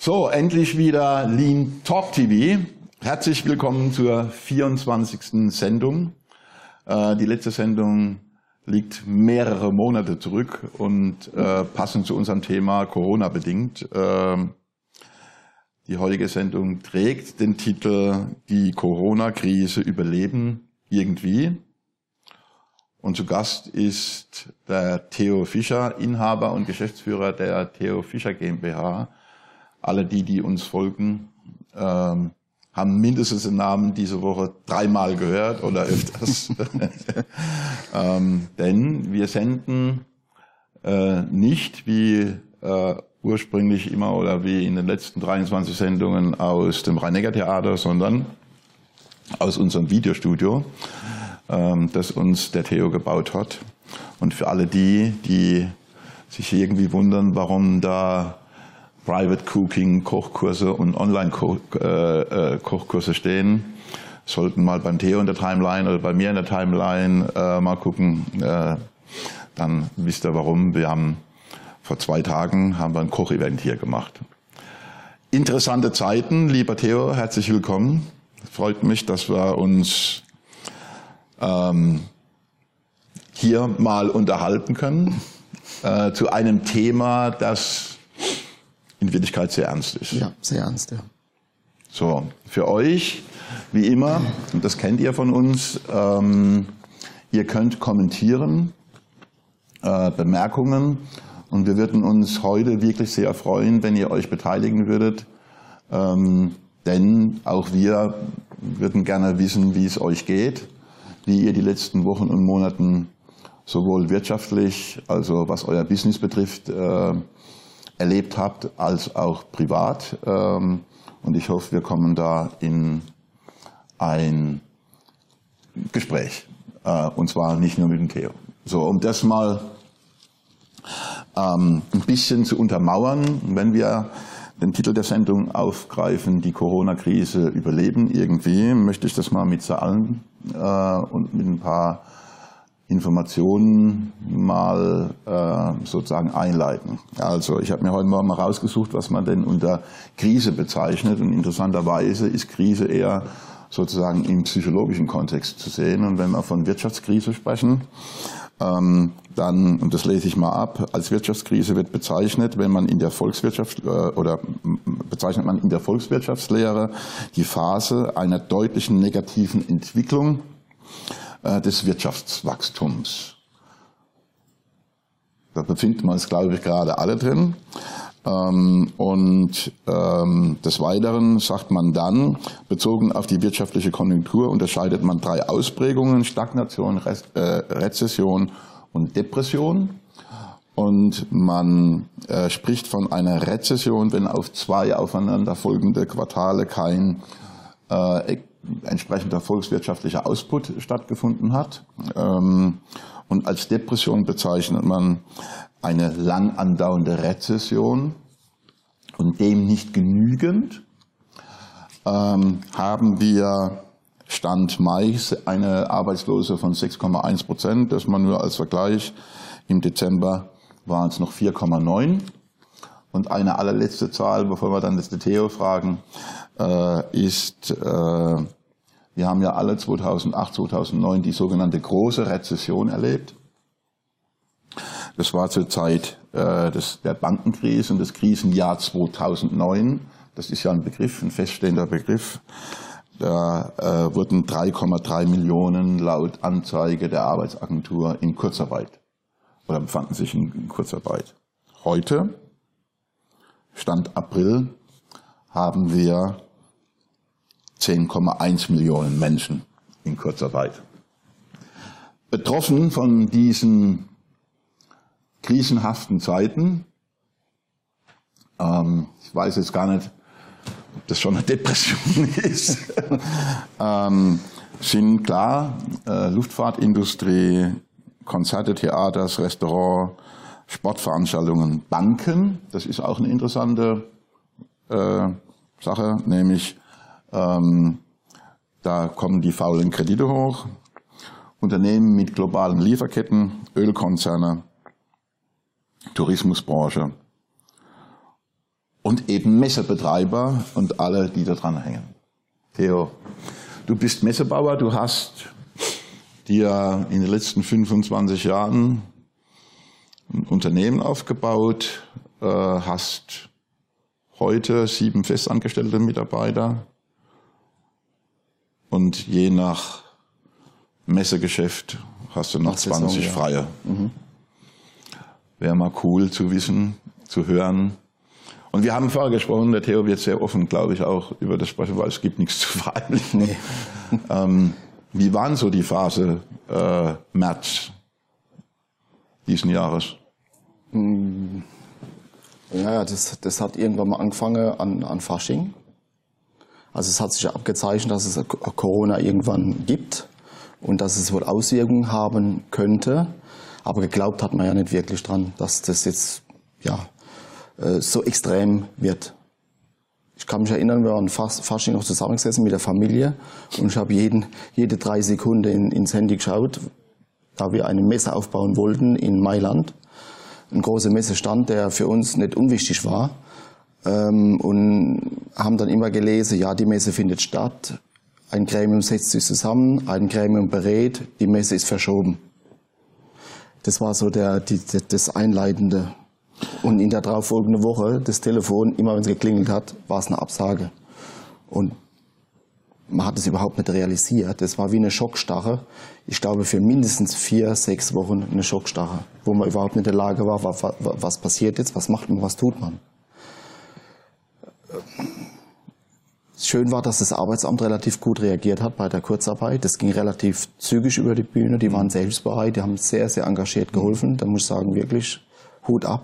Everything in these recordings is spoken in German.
So, endlich wieder Lean Talk TV. Herzlich willkommen zur 24. Sendung. Äh, die letzte Sendung liegt mehrere Monate zurück und äh, passend zu unserem Thema Corona bedingt. Äh, die heutige Sendung trägt den Titel Die Corona-Krise überleben irgendwie. Und zu Gast ist der Theo Fischer, Inhaber und Geschäftsführer der Theo Fischer GmbH. Alle die, die uns folgen, ähm, haben mindestens den Namen diese Woche dreimal gehört oder öfters. ähm, denn wir senden äh, nicht wie äh, ursprünglich immer oder wie in den letzten 23 Sendungen aus dem Rhein-Neckar-Theater, sondern aus unserem Videostudio, ähm, das uns der Theo gebaut hat. Und für alle die, die sich irgendwie wundern, warum da Private Cooking Kochkurse und Online-Kochkurse äh, äh, stehen, sollten mal beim Theo in der Timeline oder bei mir in der Timeline äh, mal gucken. Äh, dann wisst ihr warum. Wir haben vor zwei Tagen haben wir ein Kochevent hier gemacht. Interessante Zeiten, lieber Theo, herzlich willkommen. Freut mich, dass wir uns ähm, hier mal unterhalten können äh, zu einem Thema, das in Wirklichkeit sehr ernst ist. Ja, sehr ernst, ja. So, für euch, wie immer, und das kennt ihr von uns, ähm, ihr könnt kommentieren, äh, Bemerkungen, und wir würden uns heute wirklich sehr freuen, wenn ihr euch beteiligen würdet, ähm, denn auch wir würden gerne wissen, wie es euch geht, wie ihr die letzten Wochen und Monaten sowohl wirtschaftlich, also was euer Business betrifft, äh, erlebt habt, als auch privat. Ähm, und ich hoffe, wir kommen da in ein Gespräch. Äh, und zwar nicht nur mit dem Theo. So, um das mal ähm, ein bisschen zu untermauern, wenn wir den Titel der Sendung aufgreifen, die Corona-Krise überleben irgendwie, möchte ich das mal mit Zahlen äh, und mit ein paar Informationen mal äh, sozusagen einleiten. Also ich habe mir heute Morgen mal rausgesucht, was man denn unter Krise bezeichnet. Und interessanterweise ist Krise eher sozusagen im psychologischen Kontext zu sehen. Und wenn wir von Wirtschaftskrise sprechen, ähm, dann, und das lese ich mal ab, als Wirtschaftskrise wird bezeichnet, wenn man in der Volkswirtschaft äh, oder bezeichnet man in der Volkswirtschaftslehre die Phase einer deutlichen negativen Entwicklung des Wirtschaftswachstums. Da befinden wir uns, glaube ich, gerade alle drin. Ähm, und ähm, des Weiteren sagt man dann, bezogen auf die wirtschaftliche Konjunktur unterscheidet man drei Ausprägungen, Stagnation, äh, Rezession und Depression. Und man äh, spricht von einer Rezession, wenn auf zwei aufeinanderfolgende Quartale kein äh, entsprechender volkswirtschaftlicher Ausput stattgefunden hat. Ähm, und als Depression bezeichnet man eine lang andauernde Rezession. Und dem nicht genügend ähm, haben wir Stand Mai eine Arbeitslose von 6,1 Prozent. Das man nur als Vergleich. Im Dezember waren es noch 4,9. Und eine allerletzte Zahl, bevor wir dann das Theo fragen, äh, ist, äh, wir haben ja alle 2008, 2009 die sogenannte große Rezession erlebt. Das war zur Zeit äh, des, der Bankenkrise und des Krisenjahr 2009. Das ist ja ein Begriff, ein feststehender Begriff. Da äh, wurden 3,3 Millionen laut Anzeige der Arbeitsagentur in Kurzarbeit oder befanden sich in, in Kurzarbeit. Heute, Stand April, haben wir 10,1 Millionen Menschen in Kurzarbeit. Betroffen von diesen krisenhaften Zeiten, ähm, ich weiß jetzt gar nicht, ob das schon eine Depression ist, ähm, sind klar äh, Luftfahrtindustrie, Konzerte, Theaters, Restaurant, Sportveranstaltungen, Banken. Das ist auch eine interessante äh, Sache, nämlich ähm, da kommen die faulen Kredite hoch. Unternehmen mit globalen Lieferketten, Ölkonzerne, Tourismusbranche und eben Messebetreiber und alle, die da dran hängen. Theo, du bist Messebauer, du hast dir in den letzten 25 Jahren ein Unternehmen aufgebaut, äh, hast heute sieben festangestellte Mitarbeiter und je nach Messegeschäft hast du noch 20 Saison, ja. freie. Mhm. Wäre mal cool zu wissen, zu hören. Und wir haben vorher gesprochen, der Theo wird sehr offen, glaube ich, auch über das sprechen, weil es gibt nichts zu verheimlichen. Nee. ähm, wie waren so die Phase äh, März diesen Jahres? Mm. Ja, das, das hat irgendwann mal angefangen an, an Fasching. Also es hat sich abgezeichnet, dass es Corona irgendwann gibt und dass es wohl Auswirkungen haben könnte. Aber geglaubt hat man ja nicht wirklich dran, dass das jetzt ja, äh, so extrem wird. Ich kann mich erinnern, wir waren fast, fast noch zusammengesessen mit der Familie und ich habe jeden, jede drei Sekunden in, ins Handy geschaut, da wir eine Messe aufbauen wollten in Mailand. Ein großer Messestand, der für uns nicht unwichtig war. Ähm, und haben dann immer gelesen, ja, die Messe findet statt, ein Gremium setzt sich zusammen, ein Gremium berät, die Messe ist verschoben. Das war so der, die, das Einleitende. Und in der darauffolgenden Woche, das Telefon, immer wenn es geklingelt hat, war es eine Absage. Und man hat es überhaupt nicht realisiert. Das war wie eine Schockstarre. Ich glaube, für mindestens vier, sechs Wochen eine Schockstarre, wo man überhaupt nicht in der Lage war, was, was passiert jetzt, was macht man, was tut man. Schön war, dass das Arbeitsamt relativ gut reagiert hat bei der Kurzarbeit. Das ging relativ zügig über die Bühne. Die waren selbstbereit, die haben sehr, sehr engagiert geholfen. Da muss ich sagen, wirklich Hut ab.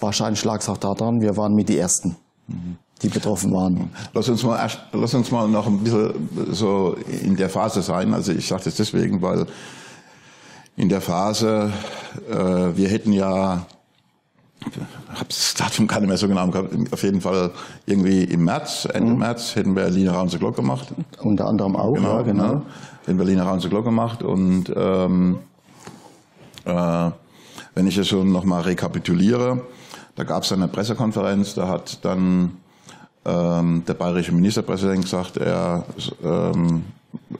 Wahrscheinlich lag es auch daran, wir waren mit die Ersten, die betroffen waren. Lass uns mal, lass uns mal noch ein bisschen so in der Phase sein. Also ich sage das deswegen, weil in der Phase, äh, wir hätten ja habe das Datum gar nicht mehr so genau gehabt. Auf jeden Fall irgendwie im März, Ende mhm. März, hätten wir Berliner Raunze Glock gemacht. Unter anderem auch, genau, ja, genau. Ja, hätten Berliner Raunze Glock gemacht und ähm, äh, wenn ich es so nochmal rekapituliere, da gab es eine Pressekonferenz, da hat dann ähm, der bayerische Ministerpräsident gesagt, er ähm,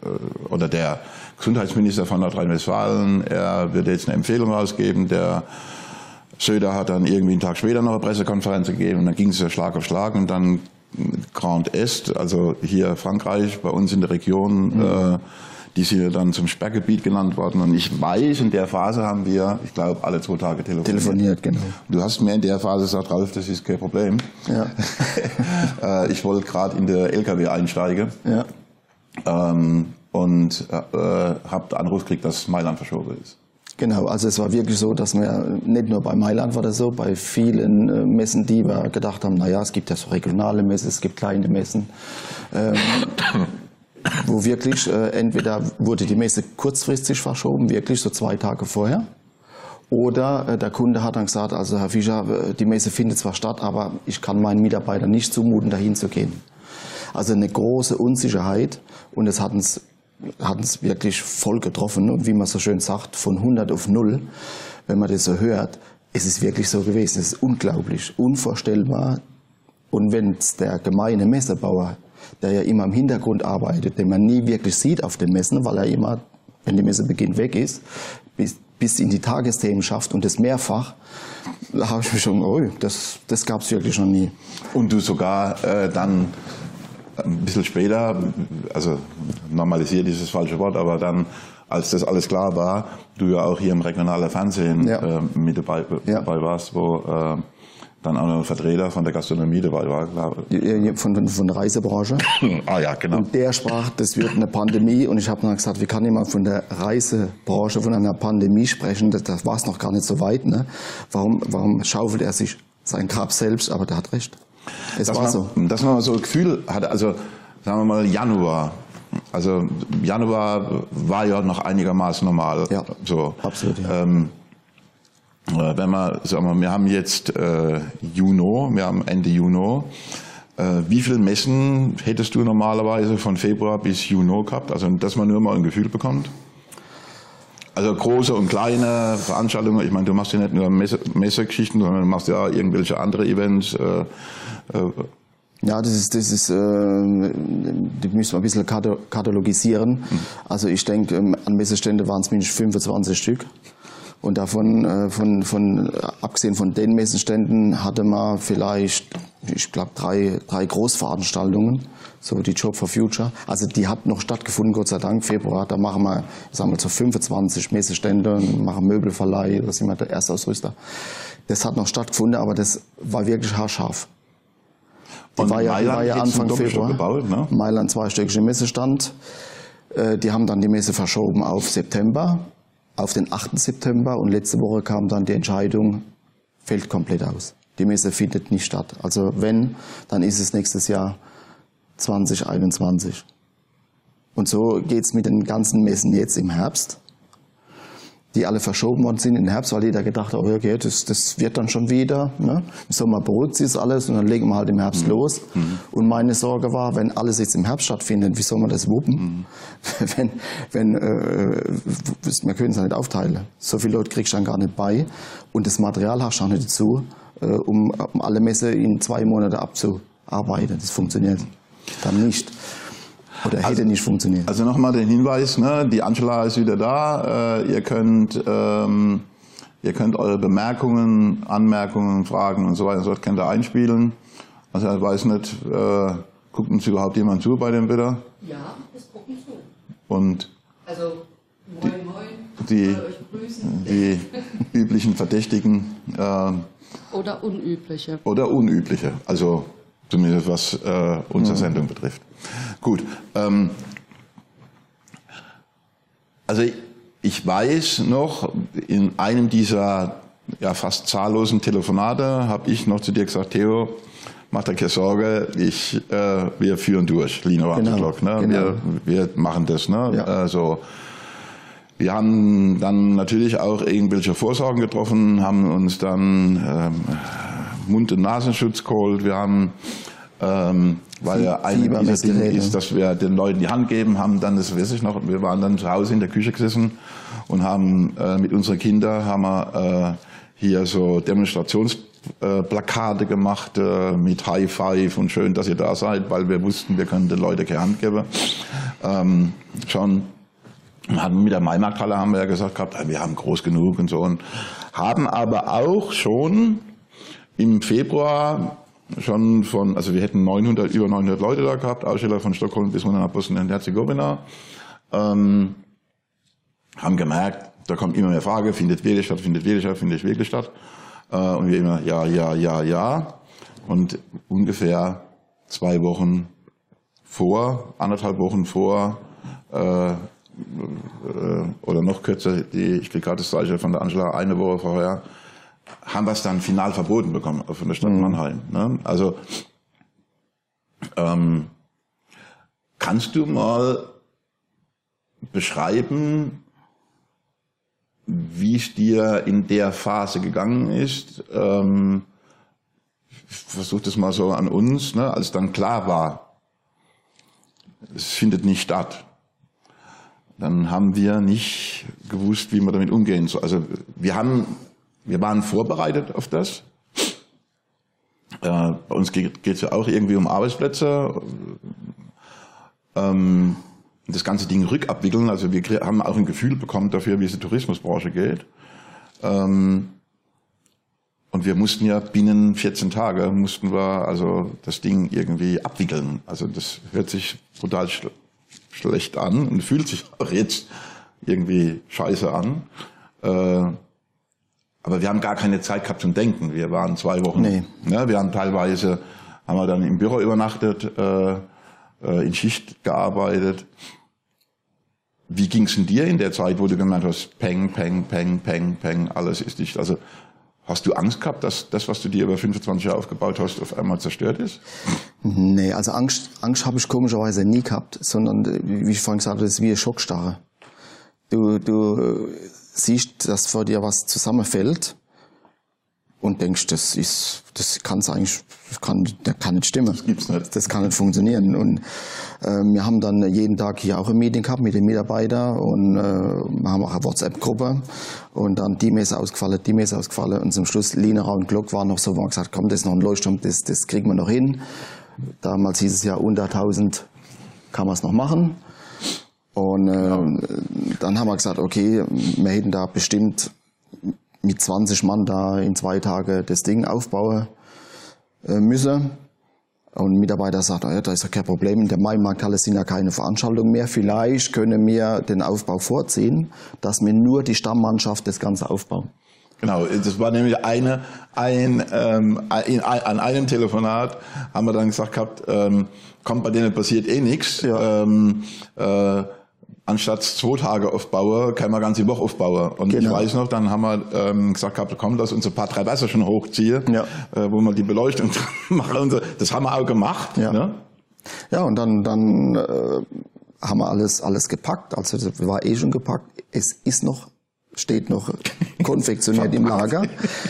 äh, oder der Gesundheitsminister von Nordrhein-Westfalen, er würde jetzt eine Empfehlung rausgeben, der Söder hat dann irgendwie einen Tag später noch eine Pressekonferenz gegeben und dann ging es ja Schlag auf Schlag und dann Grand Est, also hier Frankreich, bei uns in der Region, mhm. äh, die sind ja dann zum Sperrgebiet genannt worden. Und ich weiß, in der Phase haben wir, ich glaube, alle zwei Tage telefoniert. Telefoniert, genau. Du hast mir in der Phase gesagt, Ralf, das ist kein Problem. Ja. Äh, ich wollte gerade in der LKW einsteigen. Ja. Ähm, und äh, habe den Anruf gekriegt, dass Mailand verschoben ist. Genau, also es war wirklich so, dass wir nicht nur bei Mailand war das so, bei vielen äh, Messen, die wir gedacht haben, naja, es gibt ja so regionale Messen, es gibt kleine Messen, ähm, wo wirklich äh, entweder wurde die Messe kurzfristig verschoben, wirklich so zwei Tage vorher, oder äh, der Kunde hat dann gesagt, also Herr Fischer, äh, die Messe findet zwar statt, aber ich kann meinen Mitarbeitern nicht zumuten, dahin zu gehen. Also eine große Unsicherheit und es hat uns hat uns wirklich voll getroffen. Und wie man so schön sagt, von 100 auf 0, wenn man das so hört, ist es wirklich so gewesen. Es ist unglaublich, unvorstellbar. Und wenn es der gemeine Messebauer, der ja immer im Hintergrund arbeitet, den man nie wirklich sieht auf den Messen, weil er immer, wenn die Messe beginnt, weg ist, bis, bis in die Tagesthemen schafft und das mehrfach, da habe ich mich schon, oh, das, das gab es wirklich noch nie. Und du sogar äh, dann ein bisschen später, also normalisiert ist das falsche Wort, aber dann, als das alles klar war, du ja auch hier im regionalen Fernsehen ja. äh, mit dabei, ja. dabei warst, wo äh, dann auch noch ein Vertreter von der Gastronomie dabei war, glaube ich. Von, von der Reisebranche. ah ja, genau. Und der sprach, das wird eine Pandemie. Und ich habe dann gesagt, wie kann jemand von der Reisebranche von einer Pandemie sprechen? Das, das war es noch gar nicht so weit. Ne? Warum, warum schaufelt er sich sein Grab selbst? Aber der hat recht. Es dass war man, so. Dass man so ein Gefühl hatte, also sagen wir mal Januar. Also Januar war ja noch einigermaßen normal. Ja, so. absolut. Ja. Ähm, äh, wenn man, sagen wir, wir haben jetzt äh, Juno, wir haben Ende Juno. Äh, wie viele Messen hättest du normalerweise von Februar bis Juno gehabt? Also, dass man nur mal ein Gefühl bekommt? Also große und kleine Veranstaltungen. Ich meine, du machst ja nicht nur Messe, Messegeschichten, sondern du machst ja irgendwelche andere Events. Äh, äh. Ja, das ist, das ist, äh, die müssen wir ein bisschen katalogisieren. Mhm. Also ich denke, ähm, an Messestände waren es mindestens 25 Stück. Und davon, äh, von, von, abgesehen von den Messenständen, hatte man vielleicht, ich glaube, drei, drei Großveranstaltungen, so die Job for Future. Also die hat noch stattgefunden, Gott sei Dank, Februar. Da machen wir, sagen wir, so 25 Messestände, machen Möbelverleih, da sind wir der Erstausrüster. Das hat noch stattgefunden, aber das war wirklich haarscharf. Die war ja, die war ja Anfang Februar. Gebaut, ne? Mailand zweistöckige Messestand. Äh, die haben dann die Messe verschoben auf September auf den 8. September und letzte Woche kam dann die Entscheidung, fällt komplett aus. Die Messe findet nicht statt. Also wenn, dann ist es nächstes Jahr 2021. Und so geht's mit den ganzen Messen jetzt im Herbst die alle verschoben worden sind in den Herbst, weil jeder gedacht hat, oh, okay, das, das wird dann schon wieder. Ne? Im Sommer beruhigt sich alles und dann legen wir halt im Herbst mhm. los. Mhm. Und meine Sorge war, wenn alles jetzt im Herbst stattfindet, wie soll man das wuppen? Mhm. wenn, wenn, äh, wir können es ja nicht aufteilen. So viele Leute kriegst du dann gar nicht bei. Und das Material hast du auch nicht dazu, äh, um, um alle Messe in zwei Monaten abzuarbeiten. Das funktioniert dann nicht. Oder hätte also, nicht funktioniert. Also nochmal den Hinweis, ne, die Angela ist wieder da. Äh, ihr könnt ähm, ihr könnt eure Bemerkungen, Anmerkungen, Fragen und so weiter und so fort könnt ihr einspielen. Also ich weiß nicht, äh, guckt uns überhaupt jemand zu bei dem Bitter? Ja, es gucken zu. Und also moin moin, die, die üblichen Verdächtigen. Äh, oder unübliche. Oder unübliche. Also zumindest was äh, unsere mhm. Sendung betrifft. Gut. Ähm, also ich weiß noch, in einem dieser ja, fast zahllosen Telefonate habe ich noch zu dir gesagt, Theo, mach dir keine Sorge, ich, äh, wir führen durch, Lino genau, ne? Genau. Wir, wir machen das. Ne? Ja. Also, wir haben dann natürlich auch irgendwelche Vorsorgen getroffen, haben uns dann ähm, Mund- und Nasenschutz geholt, wir haben ähm, weil ja eine dieser Dinge ist, dass wir den Leuten die Hand geben, haben dann, das weiß ich noch, wir waren dann zu Hause in der Küche gesessen und haben äh, mit unseren Kindern haben wir äh, hier so Demonstrationsplakate äh, gemacht mit High Five und schön, dass ihr da seid, weil wir wussten, wir können den Leuten keine Hand geben. Ähm, schon mit der Maimarkthalle haben wir ja gesagt gehabt, wir haben groß genug und so und haben aber auch schon im Februar schon von, also wir hätten 900, über 900 Leute da gehabt, Aussteller von Stockholm bis runter nach Bosnien-Herzegowina, ähm, haben gemerkt, da kommt immer mehr Frage, findet wirklich statt, findet wirklich statt, findet wirklich statt, äh, und wir immer, ja, ja, ja, ja, und ungefähr zwei Wochen vor, anderthalb Wochen vor, äh, äh, oder noch kürzer, die, ich kriege gerade das Zeichen von der Angela, eine Woche vorher, haben wir es dann final verboten bekommen von der Stadt mhm. Mannheim. Ne? Also ähm, kannst du mal beschreiben, wie es dir in der Phase gegangen ist? Ähm, versuch das mal so an uns, ne? als dann klar war, es findet nicht statt. Dann haben wir nicht gewusst, wie wir damit umgehen sollen. Also wir haben wir waren vorbereitet auf das. Äh, bei uns geht es ja auch irgendwie um Arbeitsplätze. Ähm, das ganze Ding rückabwickeln. Also wir haben auch ein Gefühl bekommen dafür, wie es die Tourismusbranche geht. Ähm, und wir mussten ja binnen 14 Tage mussten wir also das Ding irgendwie abwickeln. Also das hört sich brutal sch schlecht an und fühlt sich auch jetzt irgendwie scheiße an. Äh, aber wir haben gar keine Zeit gehabt zum Denken. Wir waren zwei Wochen. Nee. Ne, wir haben teilweise, haben wir dann im Büro übernachtet, äh, äh, in Schicht gearbeitet. Wie ging's denn dir in der Zeit, wo du gemeint hast, peng, peng, peng, peng, peng, alles ist dicht? Also hast du Angst gehabt, dass das, was du dir über 25 Jahre aufgebaut hast, auf einmal zerstört ist? Nee, also Angst, Angst habe ich komischerweise nie gehabt, sondern wie ich vorhin gesagt habe, das ist wie eine Schockstarre. Du, du siehst, dass vor dir was zusammenfällt und denkst, das ist, das kann es eigentlich, Das kann, das kann nicht stimmen. Das gibt's nicht. Das kann nicht funktionieren. Und äh, wir haben dann jeden Tag hier auch ein Meeting gehabt mit den Mitarbeitern und äh, wir haben auch eine WhatsApp-Gruppe und dann die Messe ausgefallen, die Messe ausgefallen und zum Schluss Linera und Glock waren noch so, wo wir gesagt komm, das ist noch ein Leuchtturm, das, das kriegen wir noch hin. Damals hieß es ja unter 1000 kann man es noch machen. Und äh, dann haben wir gesagt, okay, wir hätten da bestimmt mit 20 Mann da in zwei Tagen das Ding aufbauen äh, müssen. Und ein Mitarbeiter sagt, ja, da ist ja kein Problem, in der Maimarkthalle sind ja keine Veranstaltungen mehr. Vielleicht können wir den Aufbau vorziehen, dass wir nur die Stammmannschaft das Ganze aufbauen. Genau, das war nämlich eine, ein, ähm, ein, an einem Telefonat haben wir dann gesagt gehabt, ähm, kommt bei denen passiert eh nichts. Ja. Ähm, äh, anstatt zwei Tage aufbauen, kann man ganze Woche aufbauen. Und ich Genau. weiß noch, dann haben wir ähm, gesagt gehabt, komm, lass uns ein paar drei Wasser schon hochziehen, Ja. äh, wo wir die Beleuchtung machen. Und so. Das haben wir auch gemacht. Ja. Ne? Ja, und dann, dann äh, haben wir alles, alles gepackt. Also das war eh schon gepackt. Es ist noch, steht noch konfektioniert im Lager.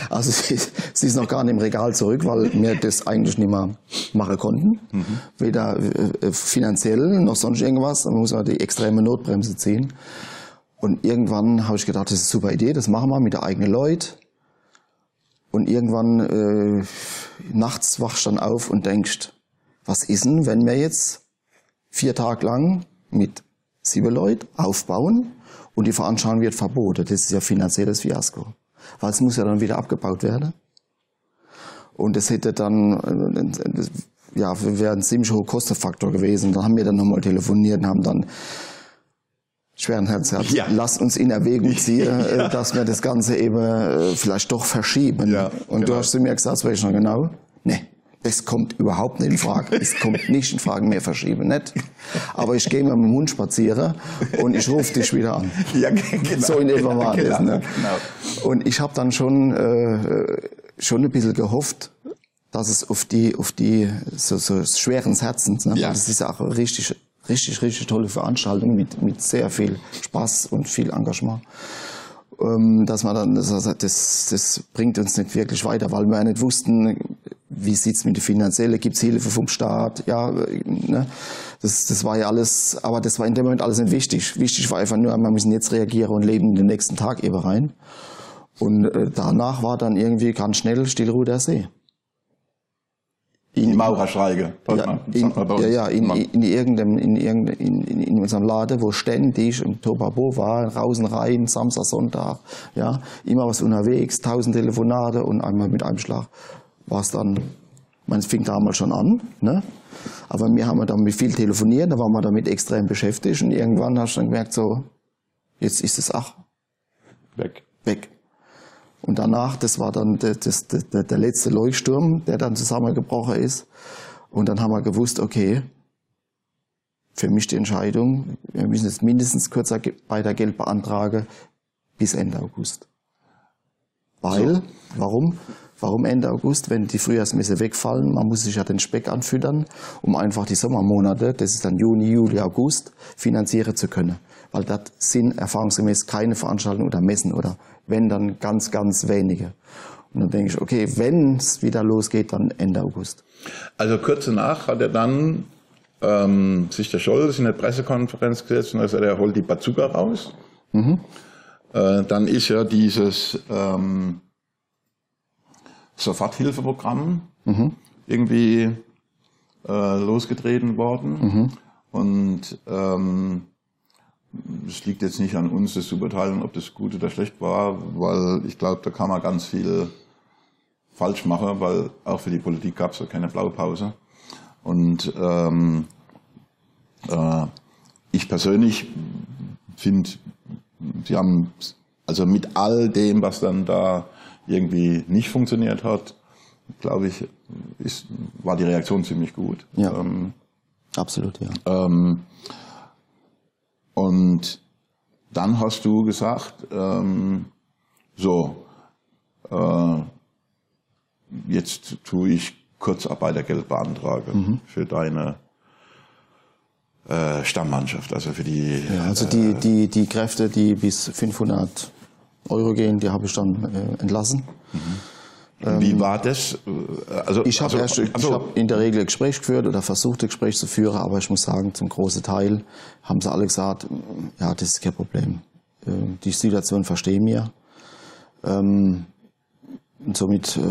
Also sie, sie ist noch gar nicht im Regal zurück, weil wir das eigentlich nicht mehr machen konnten. Weder äh, finanziell noch sonst irgendwas. Man muss man die extreme Notbremse ziehen. Und irgendwann habe ich gedacht, das ist eine super Idee, das machen wir mit der eigenen Leute. Und irgendwann äh, nachts wachst du dann auf und denkst, was ist denn, wenn wir jetzt vier Tage lang mit sieben Leuten aufbauen und die Veranstaltung wird verboten? Das ist ja finanzielles Fiasko. Weil es muss ja dann wieder abgebaut werden. Und es hätte dann, äh, das- ja, wäre ein ziemlich hoher Kostenfaktor gewesen. Dann haben wir dann nochmal telefoniert und haben dann schweren Herzens gesagt, Ja. lasst uns in Erwägung ziehen, äh, dass wir das Ganze eben äh, vielleicht doch verschieben. Ja, und du genau. hast zu mir gesagt, das weiß ich noch genau, nee, das kommt überhaupt nicht in Frage. Es kommt nicht in Frage, mehr verschieben, nicht. Aber ich gehe mit dem Hund spazieren und ich rufe dich wieder an. Ja, genau. So in etwa war das. Genau, Ne? genau. Und ich habe dann schon, äh, schon ein bisschen gehofft, dass es auf die, auf die so, so schweren Herzens, ne? Ja. Das ist auch eine richtig, richtig, richtig tolle Veranstaltung mit, mit sehr viel Spaß und viel Engagement. Ähm, dass man dann, das, das, das bringt uns nicht wirklich weiter, weil wir ja nicht wussten, wie sieht's mit der finanziellen, gibt's Hilfe vom Staat, ja, ne? das, das war ja alles, aber das war in dem Moment alles nicht wichtig. Wichtig war einfach nur, wir müssen jetzt reagieren und leben in den nächsten Tag eben rein. Und äh, danach war dann irgendwie ganz schnell Stillruhe der See. Die Maurerstreike. sagt Ja, in, ja, ja, in, in, irgendeinem, in, irgendeinem, in, in, in unserem Laden, wo ständig im Tobabo war, Rausen rein, Samstag, Sonntag, ja, immer was unterwegs, tausend Telefonate und einmal mit einem Schlag war es dann, man es fing damals schon an, ne? Aber wir haben dann mit viel telefoniert, da waren wir damit extrem beschäftigt und irgendwann hast du dann gemerkt, so, jetzt ist es ach, Weg. weg. Und danach, das war dann der, das, der, der letzte Leuchtsturm, der dann zusammengebrochen ist. Und dann haben wir gewusst, okay, für mich die Entscheidung, wir müssen jetzt mindestens kürzer Geld beantragen bis Ende August. Weil, warum? Warum Ende August, wenn die Frühjahrsmesse wegfallen? Man muss sich ja den Speck anfüttern, um einfach die Sommermonate, das ist dann Juni, Juli, August, finanzieren zu können. Weil das sind erfahrungsgemäß keine Veranstaltungen oder Messen oder wenn dann ganz, ganz wenige. Und dann denke ich, okay, wenn es wieder losgeht, dann Ende August. Also kurz danach hat er dann ähm, sich der Scholz in der Pressekonferenz gesetzt und er sagt, er holt die Bazooka raus. Äh, dann ist ja dieses ähm, Soforthilfeprogramm irgendwie äh, losgetreten worden. Und ähm, es liegt jetzt nicht an uns, das zu beurteilen, ob das gut oder schlecht war, weil ich glaube, da kann man ganz viel falsch machen, weil auch für die Politik gab es ja keine Blaupause. Und ähm, äh, ich persönlich finde, sie haben, also mit all dem, was dann da irgendwie nicht funktioniert hat, glaube ich, ist, war die Reaktion ziemlich gut. Ja. Ähm, Absolut, ja. ähm, und dann hast du gesagt, ähm, so, äh, jetzt tue ich Kurzarbeitergeld beantragen für deine äh, Stammmannschaft, also für die. Ja, also die, die, die Kräfte, die bis 500 Euro gehen, die habe ich dann äh, entlassen. Wie war das? Also, Ich habe also, also, hab in der Regel ein Gespräch geführt oder versucht, ein Gespräch zu führen, aber ich muss sagen, zum großen Teil haben sie alle gesagt, ja, das ist kein Problem. Äh, Die Situation verstehen wir. Ähm, Und somit äh,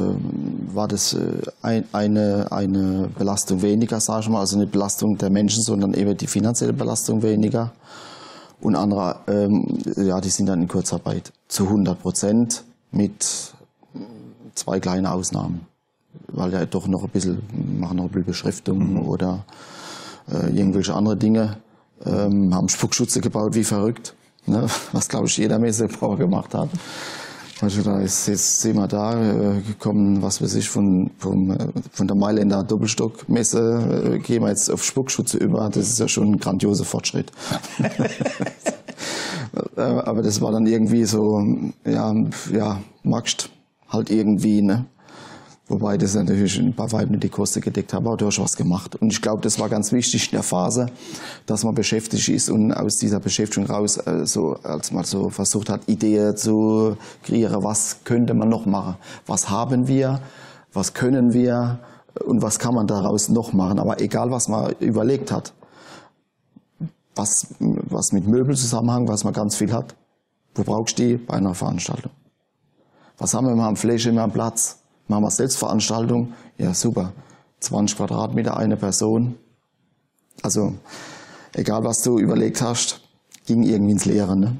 war das äh, ein, eine, eine Belastung weniger, sage ich mal, also nicht Belastung der Menschen, sondern eben die finanzielle Belastung weniger. Und andere, ähm, ja, die sind dann in Kurzarbeit zu 100 Prozent mit zwei kleinen Ausnahmen, weil ja doch noch ein bisschen, machen noch ein bisschen Beschriftung oder äh, irgendwelche andere Dinge, ähm, haben Spuckschutze gebaut wie verrückt, ne? was glaube ich jeder Messebrauer gemacht hat. Also da ist jetzt wir da äh, gekommen, was weiß ich, von, vom, äh, von der Mailänder Doppelstockmesse äh, gehen wir jetzt auf Spuckschutze über. Das ist ja schon ein grandioser Fortschritt. Äh, Aber das war dann irgendwie so, ja, ja, magst halt irgendwie, ne? Wobei das natürlich ein paar Weiben die Kosten gedeckt haben, aber du hast was gemacht. Und ich glaube, das war ganz wichtig in der Phase, dass man beschäftigt ist und aus dieser Beschäftigung raus, äh, so, als man so versucht hat, Ideen zu kreieren, was könnte man noch machen? Was haben wir? Was können wir? Und was kann man daraus noch machen? Aber egal, was man überlegt hat, was, was mit Möbel zusammenhängt, was man ganz viel hat, wo brauchst du die? Bei einer Veranstaltung. Was haben wir? Wir haben Fläche, wir Platz. Machen wir Selbstveranstaltung? Ja, super. 20 Quadratmeter, eine Person. Also, egal was du überlegt hast, ging irgendwie ins Leere. Ne?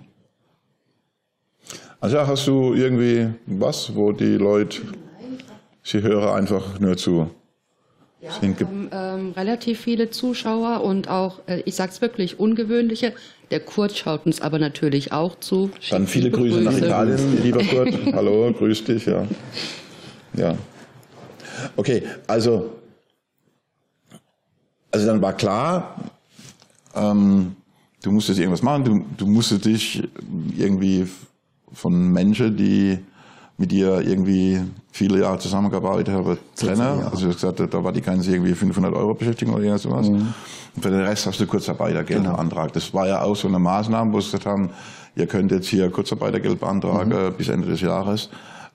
also hast du irgendwie was, wo die Leute, sie hören einfach nur zu. Ja, wir haben ähm, relativ viele Zuschauer und auch, äh, ich sag's wirklich, ungewöhnliche. Der Kurt schaut uns aber natürlich auch zu. Dann viele Liebe Grüße nach Italien, lieber Kurt. Hallo, grüß dich, ja. Ja. Okay, also, also dann war klar, ähm, du musstest irgendwas machen, du, du musstest dich irgendwie von Menschen, die mit dir irgendwie viele Jahre zusammengearbeitet haben, trennen. Also du hast gesagt, da war die Grenze irgendwie 500 Euro Beschäftigung oder irgendwas. sowas. Und für den Rest hast du Kurzarbeitergeld beantragt. Das war ja auch so eine Maßnahme, wo sie gesagt haben, ihr könnt jetzt hier Kurzarbeitergeld beantragen bis Ende des Jahres.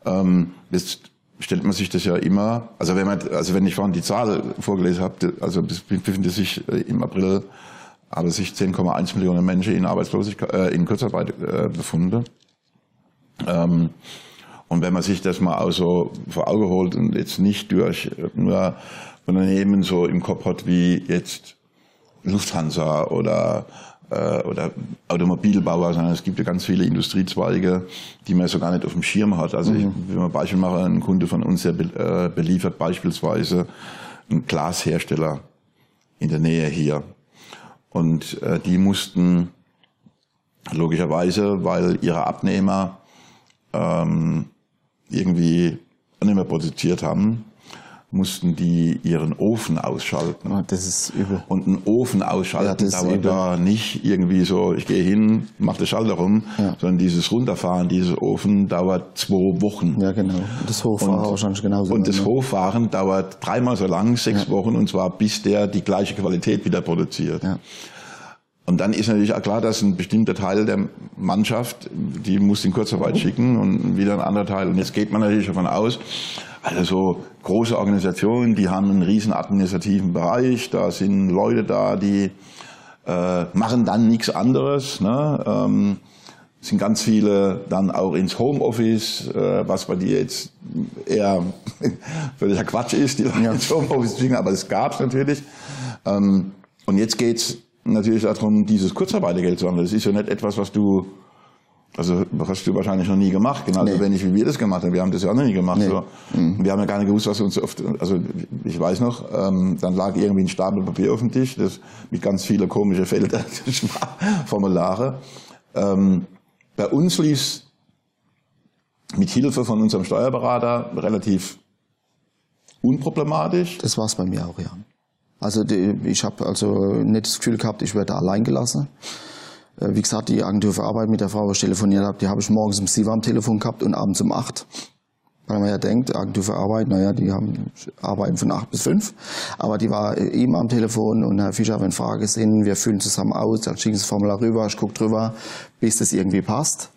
Ähm, jetzt stellt man sich das ja immer, also wenn man, also wenn ich vorhin die Zahl vorgelesen habe, also befindet sich äh, im April, haben sich 10,1 Millionen Menschen in Arbeitslosigkeit, äh, in Kurzarbeit äh, befunden. Ähm, und wenn man sich das mal auch so vor Augen holt und jetzt nicht durch äh, nur Unternehmen so im Kopf hat wie jetzt Lufthansa oder, äh, oder Automobilbauer, sondern es gibt ja ganz viele Industriezweige, die man so gar nicht auf dem Schirm hat. Also ich will mal ein Beispiel machen, ein Kunde von uns, der be äh, beliefert beispielsweise einen Glashersteller in der Nähe hier. Und äh, die mussten logischerweise, weil ihre Abnehmer ähm, irgendwie nicht mehr produziert haben, mussten die ihren Ofen ausschalten. Ah, Das ist übel. Und einen Ofen Ja, ausschalten ist dauert da nicht irgendwie so, ich gehe hin, mache den Schalter rum, Ja. sondern dieses Runterfahren dieses Ofen dauert zwei Wochen. Ja, genau. Das Hochfahren Und- wahrscheinlich genauso. Und das ne? Hochfahren dauert dreimal so lang, sechs Wochen, und zwar bis der die gleiche Qualität wieder produziert. Ja. Und dann ist natürlich auch klar, dass ein bestimmter Teil der Mannschaft, die muss in Kurzarbeit schicken und wieder ein anderer Teil. Und jetzt geht man natürlich davon aus, also so große Organisationen, die haben einen riesen administrativen Bereich, da sind Leute da, die äh, machen dann nichts anderes. Ne? Ähm, sind ganz viele dann auch ins Homeoffice, äh, was bei dir jetzt eher völliger Quatsch ist, die Leute ins Homeoffice schicken, aber es gab's natürlich. Ähm, und jetzt geht's natürlich darum, dieses Kurzarbeitergeld zu haben. Das ist ja nicht etwas, was du, also hast du wahrscheinlich noch nie gemacht, genauso Nee. wenig wie wir das gemacht haben. Wir haben das ja auch noch nie gemacht. Nee. So. Wir haben ja gar nicht gewusst, was uns oft, also ich weiß noch, ähm, dann lag irgendwie ein Stapel Papier auf dem Tisch, das mit ganz vielen komischen Felder, das war Formulare. Ähm, bei uns lief mit Hilfe von unserem Steuerberater relativ unproblematisch. Das war's bei mir auch, ja. Also die, ich habe also nicht das Gefühl gehabt, ich werde allein gelassen. Äh, Wie gesagt, die Agentur für Arbeit mit der Frau, wo ich telefoniert habe, die habe ich morgens um sieben am Telefon gehabt und abends um acht. Weil man ja denkt, Agentur für Arbeit, naja, die haben arbeiten von acht bis fünf. Aber die war äh, immer am Telefon und Herr Fischer, wenn Fragen sind, wir füllen zusammen aus, dann schicken Sie das Formular rüber, ich gucke drüber, bis das irgendwie passt.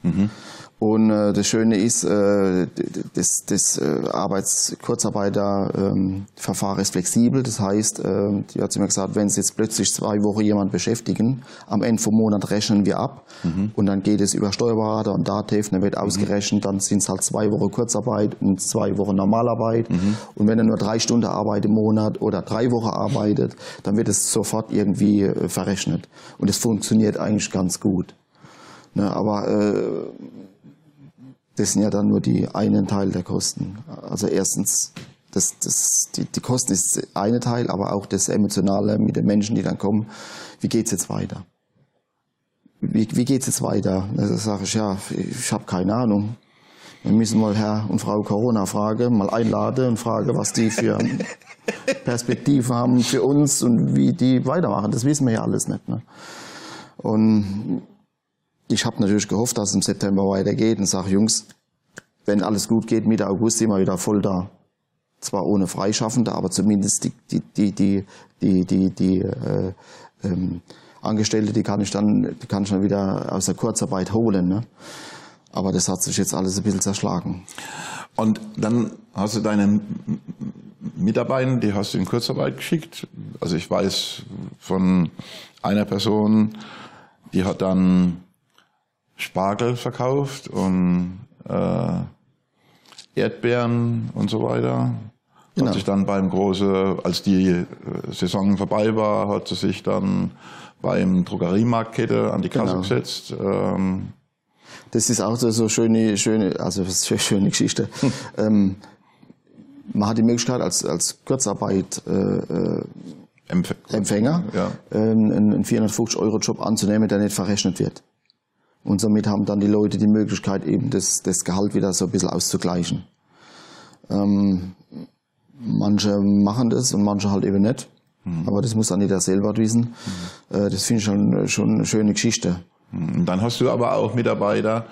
Und äh, das Schöne ist, äh, das, das äh, Arbeits-Kurzarbeiterverfahren ähm, ist flexibel. Das heißt, äh, die hat mir gesagt, wenn Sie jetzt plötzlich zwei Wochen jemand beschäftigen, am Ende vom Monat rechnen wir ab mhm. und dann geht es über Steuerberater und Dativ, dann wird mhm. ausgerechnet, dann sind es halt zwei Wochen Kurzarbeit und zwei Wochen Normalarbeit. Mhm. Und wenn er nur drei Stunden arbeitet im Monat oder drei Wochen arbeitet, dann wird es sofort irgendwie äh, verrechnet. Und es funktioniert eigentlich ganz gut. Ne, aber äh, das sind ja dann nur die einen Teil der Kosten. Also erstens, das, das, die, die Kosten ist eine Teil, aber auch das Emotionale mit den Menschen, die dann kommen. Wie geht's jetzt weiter? Wie, wie geht's jetzt weiter? Da sage ich, ja, ich habe keine Ahnung. Wir müssen mal Herr und Frau Corona fragen, mal einladen und fragen, was die für Perspektiven haben für uns und wie die weitermachen. Das wissen wir ja alles nicht. Ne? Und ich habe natürlich gehofft, dass es im September weitergeht und sage, Jungs, wenn alles gut geht, Mitte August sind wir wieder voll da. Zwar ohne Freischaffende, aber zumindest die, die, die, die, die, die, die äh, ähm, Angestellte, die kann ich dann, die kann ich dann wieder aus der Kurzarbeit holen. Ne? Aber das hat sich jetzt alles ein bisschen zerschlagen. Und dann hast du deine Mitarbeiter, die hast du in Kurzarbeit geschickt. Also ich weiß von einer Person, die hat dann Spargel verkauft und äh, Erdbeeren und so weiter. Genau. Hat sich dann beim große, als die äh, Saison vorbei war, hat sie sich dann beim Drogeriemarktkette an die Kasse genau. gesetzt. Ähm, das ist auch so schöne, schöne, also schöne Geschichte. Hm. Ähm, man hat die Möglichkeit als, als Kurzarbeit äh, äh Empf Empfänger ja. äh, einen 450 Euro Job anzunehmen, der nicht verrechnet wird. Und somit haben dann die Leute die Möglichkeit, eben das, das Gehalt wieder so ein bisschen auszugleichen. Ähm, manche machen das und manche halt eben nicht. Mhm. Aber das muss dann jeder selber wissen. Mhm. Äh, das finde ich schon, schon eine schöne Geschichte. Mhm. Dann hast du aber auch Mitarbeiter,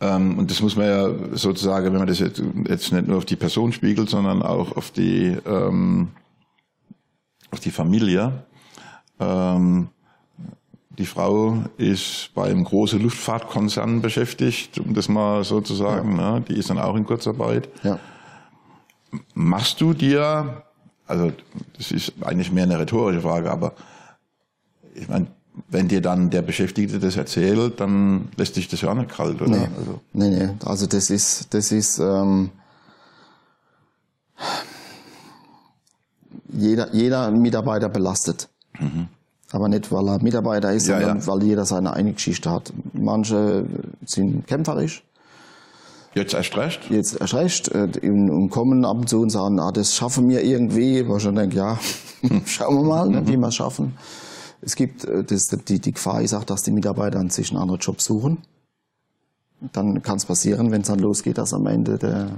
ähm, und das muss man ja sozusagen, wenn man das jetzt, jetzt nicht nur auf die Person spiegelt, sondern auch auf die, ähm, auf die Familie. Ähm, die Frau ist beim großen Luftfahrtkonzern beschäftigt, um das mal so zu sagen. Ja. Ne? Die ist dann auch in Kurzarbeit. Ja. Machst du dir, also das ist eigentlich mehr eine rhetorische Frage, aber ich meine, wenn dir dann der Beschäftigte das erzählt, dann lässt dich das ja auch nicht kalt, oder? Nee, also, nee, nee. also das ist, das ist ähm, jeder, jeder Mitarbeiter belastet. Mhm. Aber nicht, weil er Mitarbeiter ist, ja, sondern ja. weil jeder seine eigene Geschichte hat. Manche sind kämpferisch. Jetzt erst recht? Jetzt erst recht. Äh, und kommen ab und zu und sagen, ah, das schaffen wir irgendwie. Wo ich schon denke, ja, schauen wir mal, ne, wie wir es schaffen. Es gibt, äh, das, die, die Gefahr ist auch, dass die Mitarbeiter sich einen anderen Job suchen. Dann kann es passieren, wenn es dann losgeht, dass am Ende der,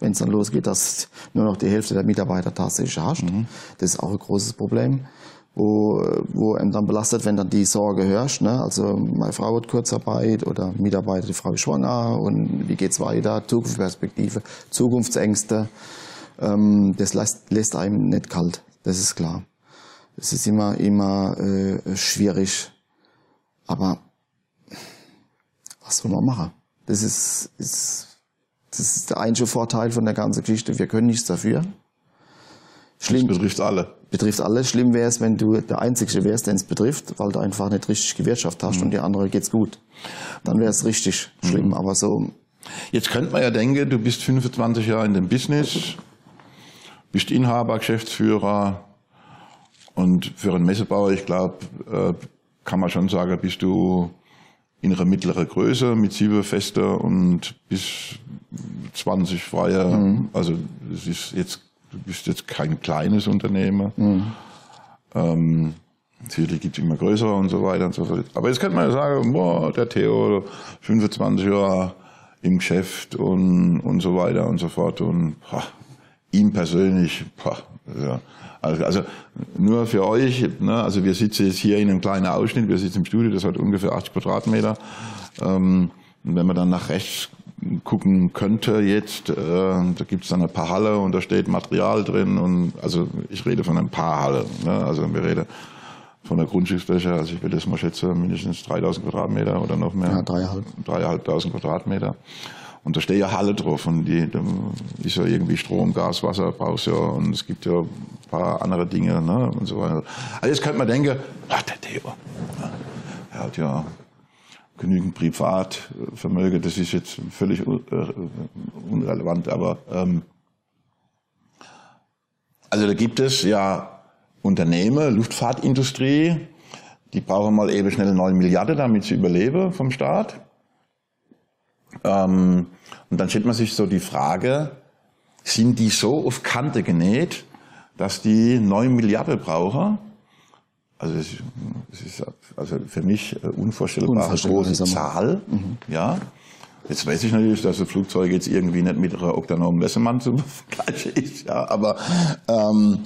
wenn es dann losgeht, dass nur noch die Hälfte der Mitarbeiter tatsächlich herrscht. Mhm. Das ist auch ein großes Problem wo, wo einem dann belastet, wenn dann die Sorge herrscht. Ne? Also meine Frau hat Kurzarbeit oder Mitarbeiter, die Frau ist schwanger und wie geht's weiter, Zukunftsperspektive, Zukunftsängste. Ähm, das lässt, lässt einem nicht kalt, das ist klar. Es ist immer, immer äh, schwierig. Aber was soll man machen? Das ist, ist, das ist der einzige Vorteil von der ganzen Geschichte. Wir können nichts dafür. Schlimm. Das betrifft alle. Betrifft alle. Schlimm wäre es, wenn du der Einzige wärst, den es betrifft, weil du einfach nicht richtig gewirtschaftet hast mhm. und die andere geht's gut. Dann wäre es richtig mhm. schlimm. Aber so. Jetzt könnte man ja denken, du bist 25 Jahre in dem Business, bist Inhaber, Geschäftsführer und für einen Messebauer, ich glaube, äh, kann man schon sagen, bist du in einer mittleren Größe mit sieben Feste und bis 20 Freie. Mhm. Also das ist jetzt bist jetzt kein kleines Unternehmen. Mhm. Ähm, Natürlich gibt es immer größere und so weiter und so fort. Aber jetzt könnte man ja sagen, boah, der Theo, 25 Jahre im Geschäft und, und so weiter und so fort. Und boah, ihm persönlich, boah, ja. Also, also nur für euch, ne, also wir sitzen jetzt hier in einem kleinen Ausschnitt, wir sitzen im Studio, das hat ungefähr 80 Quadratmeter. Ähm, und wenn man dann nach rechts gucken könnte jetzt, äh, da gibt es dann ein paar Halle und da steht Material drin und also ich rede von ein paar Halle, ne? also wir reden von der Grundstücksfläche, also ich würde das mal schätzen, mindestens 3000 Quadratmeter oder noch mehr. Ja, dreieinhalb. Dreieinhalbtausend Quadratmeter. Und da steht ja Halle drauf und die, da ist ja irgendwie Strom, Gas, Wasser brauchst ja und es gibt ja ein paar andere Dinge ne, und so weiter. Also jetzt könnte man denken, ach, der Theo, ja, er hat ja genügend Privatvermögen, das ist jetzt völlig äh, unrelevant, aber ähm, also da gibt es ja Unternehmen, Luftfahrtindustrie, die brauchen mal eben schnell 9 Milliarden, damit sie überleben vom Staat. Ähm, und dann stellt man sich so die Frage, sind die so auf Kante genäht, dass die 9 Milliarden brauchen? Also es ist also für mich eine unvorstellbare Unvorstellbar, große. Zahl. Ja. Jetzt weiß ich natürlich, dass das Flugzeug jetzt irgendwie nicht mit einer Oktanom Wessemann zu vergleichen ist, ja, aber ähm,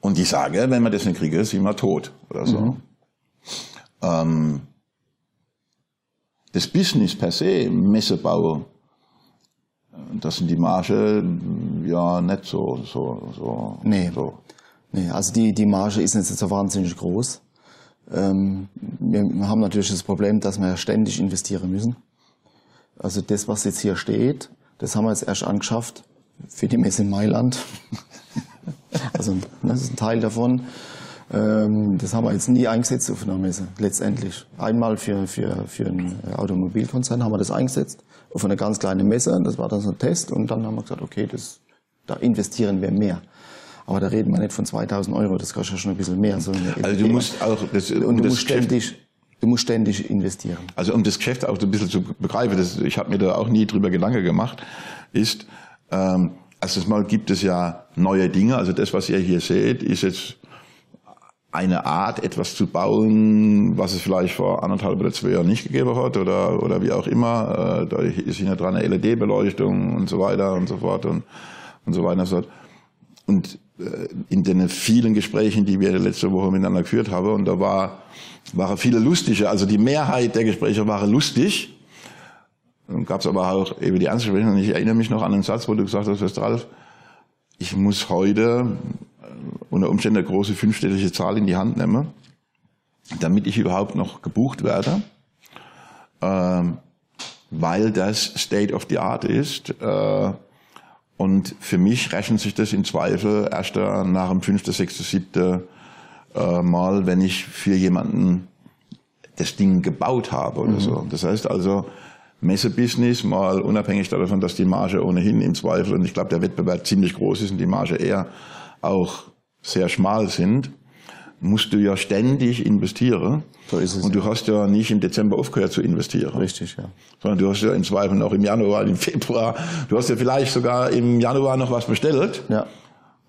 und die sage, wenn wir das nicht kriegen, sind wir tot oder so. Ähm, das Business per se, Messebau, das sind die Marge ja nicht so, so, so. Nee. so. Nee, also die, die Marge ist nicht so wahnsinnig groß. Ähm, wir haben natürlich das Problem, dass wir ständig investieren müssen. Also das, was jetzt hier steht, das haben wir jetzt erst angeschafft für die Messe in Mailand. also das ist ein Teil davon. Ähm, das haben wir jetzt nie eingesetzt auf einer Messe, letztendlich. Einmal für, für, für einen Automobilkonzern haben wir das eingesetzt, auf eine ganz kleine Messe. Das war dann so ein Test und dann haben wir gesagt, okay, das, da investieren wir mehr. Aber da reden wir nicht von 2000 Euro, das kostet ja schon ein bisschen mehr. So Also du musst auch das, und um du musst ständig, du musst ständig investieren. Also um das Geschäft auch so ein bisschen zu begreifen, das, ich habe mir da auch nie drüber Gedanken gemacht, ist, ähm, erstens mal gibt es ja neue Dinge. Also das, was ihr hier seht, ist jetzt eine Art, etwas zu bauen, was es vielleicht vor anderthalb oder zwei Jahren nicht gegeben hat oder, oder wie auch immer. Äh, da ist hinter dran eine LED-Beleuchtung und so weiter und so fort und, und so weiter und so fort. Und in den vielen Gesprächen, die wir letzte Woche miteinander geführt haben, und da war, waren viele lustige, also die Mehrheit der Gespräche waren lustig. Und gab es aber auch eben die ernsten Gespräche. Und ich erinnere mich noch an einen Satz, wo du gesagt hast, Herr Ralf, ich muss heute äh, unter Umständen eine große fünfstellige Zahl in die Hand nehmen, damit ich überhaupt noch gebucht werde, ähm, weil das State of the Art ist. Äh, und für mich rechnet sich das im Zweifel erst nach dem fünften, sechsten, siebten äh, Mal, wenn ich für jemanden das Ding gebaut habe oder so. Das heißt also, Messebusiness, mal unabhängig davon, dass die Marge ohnehin im Zweifel, und ich glaube, der Wettbewerb ziemlich groß ist und die Marge eher auch sehr schmal sind, musst du ja ständig investieren. So ist es, Und du hast ja nicht im Dezember aufgehört zu investieren. Richtig, ja. Sondern du hast ja im Zweifel noch im Januar, im Februar, du hast ja vielleicht sogar im Januar noch was bestellt Ja,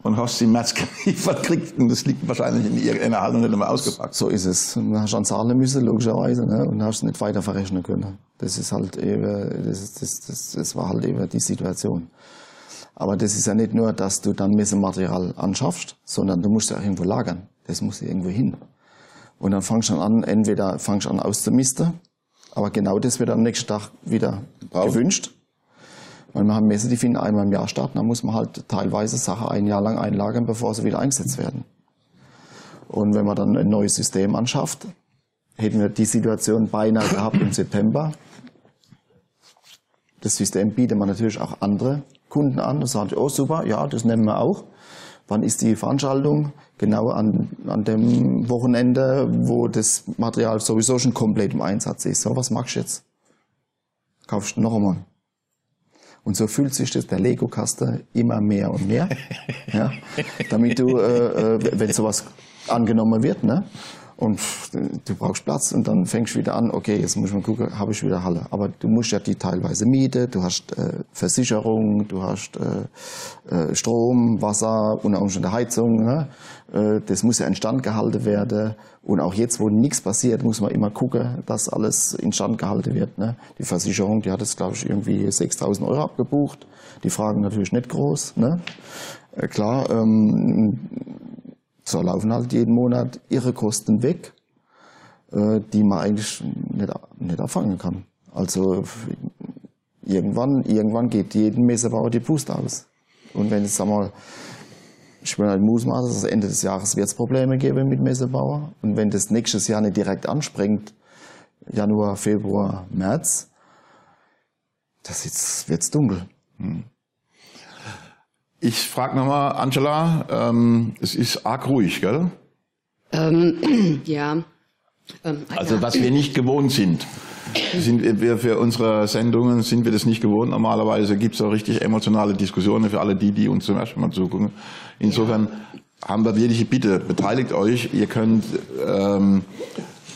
und hast im März geliefert gekriegt und das liegt wahrscheinlich in irgendeiner Haltung nicht mehr ausgepackt. so ist es. Du hast dann zahlen müssen, logischerweise, ne? und hast nicht weiter verrechnen können. Das ist halt eben, das, das, das, das war halt eben die Situation. Aber das ist ja nicht nur, dass du dann Messematerial anschaffst, sondern du musst ja auch irgendwo lagern. Das muss irgendwo hin. Und dann fangst du an, entweder fangst du an auszumisten, aber genau das wird am nächsten Tag wieder Brauchen. gewünscht. Weil wir haben Messe, die finden einmal im Jahr statt, dann muss man halt teilweise Sachen ein Jahr lang einlagern, bevor sie wieder eingesetzt werden. Und wenn man dann ein neues System anschafft, hätten wir die Situation beinahe gehabt im September. Das System bietet man natürlich auch andere Kunden an und sagt, oh super, ja, das nehmen wir auch. Wann ist die Veranstaltung? Genau an, an dem Wochenende, wo das Material sowieso schon komplett im Einsatz ist. So, was machst du jetzt? Kaufst du noch einmal. Und so fühlt sich das der Lego-Kasten immer mehr und mehr. ja, damit du, äh, äh, wenn sowas angenommen wird, ne? Und du brauchst Platz und dann fängst du wieder an, okay, jetzt muss man gucken, habe ich wieder Halle. Aber du musst ja die teilweise Miete, du hast äh, Versicherung, du hast äh, äh, Strom, Wasser, unter Umständen Heizung. Ne? Äh, das muss ja instand gehalten werden. Und auch jetzt, wo nichts passiert, muss man immer gucken, dass alles instand gehalten wird. Ne? Die Versicherung, die hat jetzt, glaube ich, irgendwie 6.000 Euro abgebucht. Die fragen natürlich nicht groß. Ne? Äh, klar, ähm, so laufen halt jeden Monat ihre Kosten weg, äh, die man eigentlich nicht, nicht abfangen kann. Also irgendwann, irgendwann geht jeden Messebauer die Puste aus. Und wenn es, sag mal, ich will halt mutmaßen, dass Ende des Jahres wird es Probleme geben mit Messebauer. Und wenn das nächstes Jahr nicht direkt anspringt, Januar, Februar, März, das wird es dunkel. Ich frage nochmal, Angela, ähm, es ist arg ruhig, gell? Ähm, ja. Ähm, Also ja. was wir nicht gewohnt sind. Sind wir für unsere Sendungen sind wir das nicht gewohnt. Normalerweise gibt es auch richtig emotionale Diskussionen für alle die, die uns zum ersten Mal zugucken. Insofern haben wir wirklich Bitte, beteiligt euch. Ihr könnt ähm,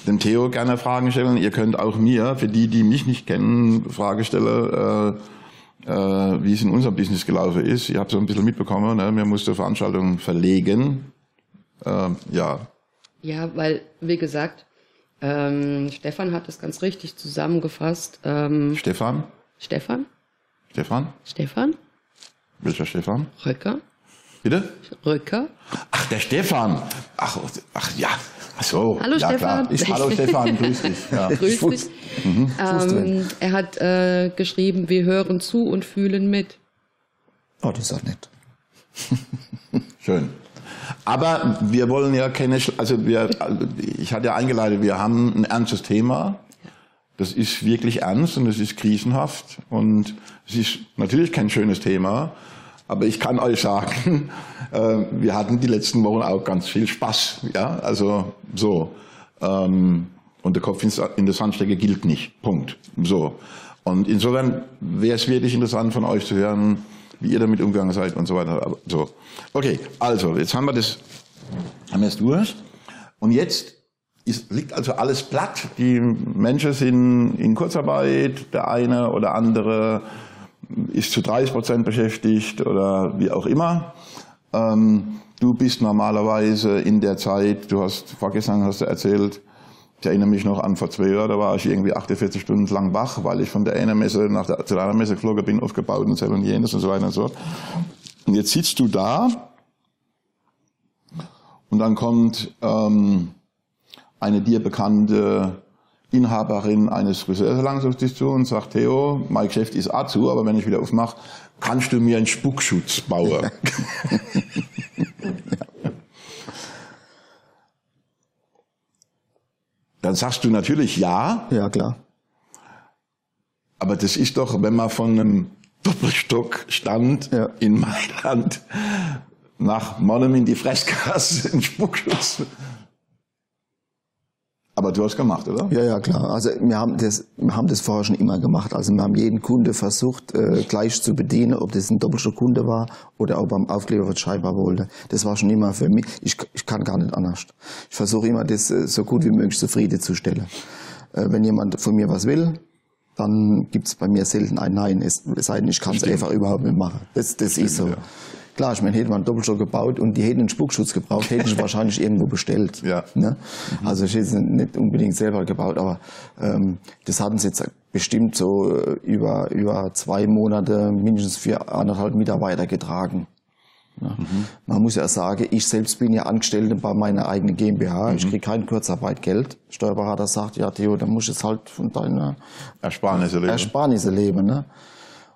dem Theo gerne Fragen stellen. Ihr könnt auch mir, für die, die mich nicht kennen, Frage stellen, äh, wie es in unserem Business gelaufen ist. Ihr habt so ein bisschen mitbekommen, ne? wir mussten Veranstaltungen verlegen. Ähm, ja, Ja, weil, wie gesagt, ähm, Stefan hat es ganz richtig zusammengefasst. Ähm, Stefan? Stefan? Stefan? Stefan? Welcher Stefan? Röcker? Bitte? Röcker? Ach, der Stefan. Ach, ach ja. Ach so. Hallo, ja, Stefan. Ich, hallo Stefan, grüß dich. Ja. Grüß Fuß. dich. Drin. Ähm, er hat äh, geschrieben, wir hören zu und fühlen mit. Oh, das ist auch nett. Schön. Aber wir wollen ja keine, also wir, ich hatte ja eingeleitet, wir haben ein ernstes Thema. Das ist wirklich ernst und es ist krisenhaft und es ist natürlich kein schönes Thema. Aber ich kann euch sagen, äh, wir hatten die letzten Wochen auch ganz viel Spaß. Ja, also so. Ähm, und der Kopf in der Sandstecke gilt nicht. Punkt. So. Und insofern wäre es wirklich interessant von euch zu hören, wie ihr damit umgegangen seid und so weiter. Aber So. Okay, also, jetzt haben wir das, haben wir es durch. Und jetzt ist, liegt also alles platt. Die Menschen sind in Kurzarbeit, der eine oder andere ist zu 30 Prozent beschäftigt oder wie auch immer. Ähm, du bist normalerweise in der Zeit, du hast vorgestern hast du erzählt, ich erinnere mich noch an vor zwei Jahren, da war ich irgendwie 48 Stunden lang wach, weil ich von der einen Messe nach der, zu der anderen Messe geflogen bin, aufgebaut und so und jenes und so weiter und so. Und jetzt sitzt du da und dann kommt ähm, eine dir bekannte Inhaberin eines Friseursalons sagt, Theo, mein Geschäft ist auch zu, aber wenn ich wieder aufmache, kannst du mir einen Spuckschutz bauen? Dann sagst du natürlich ja, Ja, klar. aber das ist doch, wenn man von einem Doppelstockstand Ja. in Mailand nach Monem in die Fressgasse einen Spuckschutz. Aber du hast gemacht, oder? Ja, ja, klar. Also wir haben das, wir haben das vorher schon immer gemacht. Also wir haben jeden Kunde versucht, äh, gleich zu bedienen, ob das ein Doppelstockkunde war oder ob er am Aufkleber was Scheibe wollte. Das war schon immer für mich. Ich, ich kann gar nicht anders. Ich versuche immer, das äh, so gut wie möglich zufriedenzustellen. Äh, wenn jemand von mir was will, dann gibt's bei mir selten ein Nein. Es es sei denn, ich kann es einfach überhaupt nicht machen. Das, das ist so. ja. Klar, ich meine, hätte man Doppelstock gebaut und die hätten einen Spuckschutz gebraucht, hätte ich wahrscheinlich irgendwo bestellt. Ja. Ne? Also ich hätte es nicht unbedingt selber gebaut, aber ähm, das hatten sie jetzt bestimmt so äh, über, über zwei Monate mindestens für anderthalb Mitarbeiter getragen. Ja. Man muss ja sagen, ich selbst bin ja Angestellte bei meiner eigenen GmbH. Ich kriege kein Kurzarbeitgeld. Steuerberater sagt, ja Theo, dann musst du jetzt halt von deiner Ersparnisse leben. Ersparnisse leben. Ne?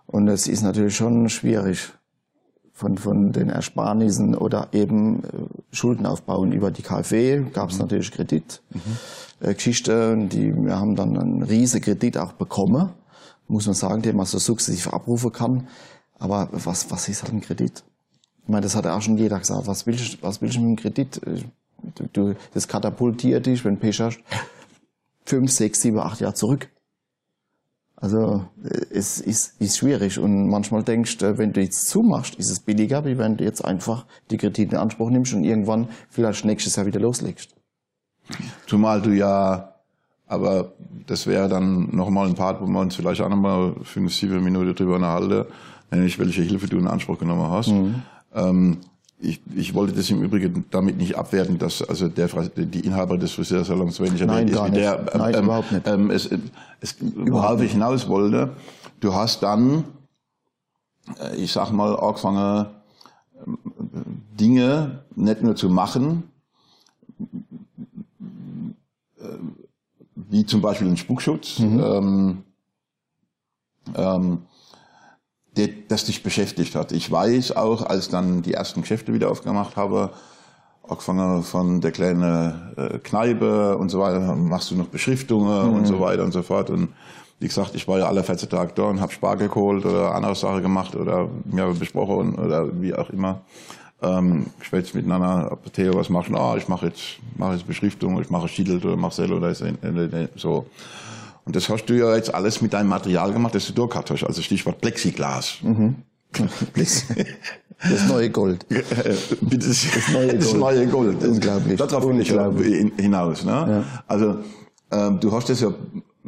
Und das ist natürlich schon schwierig. Von, von den Ersparnissen oder eben äh, Schulden aufbauen über die KfW gab es natürlich Kredit. Äh, Geschichte, die, wir haben dann einen riesen Kredit auch bekommen, muss man sagen, den man so sukzessiv abrufen kann. Aber was, was ist halt ein Kredit? Ich meine, das hat ja auch schon jeder gesagt. Was willst, du- was willst du mit dem Kredit? Äh, Du, du, das katapultiert dich, wenn du Pech hast, fünf, sechs, sieben, acht Jahre zurück. Also äh, es ist, ist schwierig und manchmal denkst du, wenn du jetzt zumachst, ist es billiger, wie wenn du jetzt einfach die Kredite in Anspruch nimmst und irgendwann vielleicht nächstes Jahr wieder loslegst. Zumal du ja, aber das wäre dann nochmal ein Part, wo wir uns vielleicht auch nochmal fünf, sieben Minuten drüber unterhalten, nämlich welche Hilfe du in Anspruch genommen hast. Ähm, ich, ich wollte das im Übrigen damit nicht abwerten, dass also der, die Inhaber des Friseursalons so wenig Nein, erwähnt ist wie der. Nein, überhaupt nicht. Ähm, es, es, worauf ich hinaus wollte, du hast dann, äh, ich sag mal, angefangen, ähm, Dinge nicht nur zu machen, wie zum Beispiel ein Spuckschutz. Ähm, ähm, das dich beschäftigt hat. Ich weiß auch, als dann die ersten Geschäfte wieder aufgemacht habe, angefangen von der kleinen äh, Kneipe und so weiter, machst du noch Beschriftungen mhm. und so weiter und so fort. Und wie gesagt, ich war ja alle 14 Tage da und habe Spargel geholt oder andere Sachen gemacht oder mir besprochen oder wie auch immer. Ähm, schwätzt miteinander, Theo, was machst du? Ah, ich mache jetzt, mache jetzt Beschriftung, ich mache Schiedel oder Marcel oder so. Und das hast du ja jetzt alles mit deinem Material gemacht, das du durchgehabt hast. Also Stichwort Plexiglas. Mhm. Das neue Gold. das, neue Gold. Das neue Gold. Unglaublich. Darauf will ich hinaus. Ne? Ja. Also ähm, du hast das ja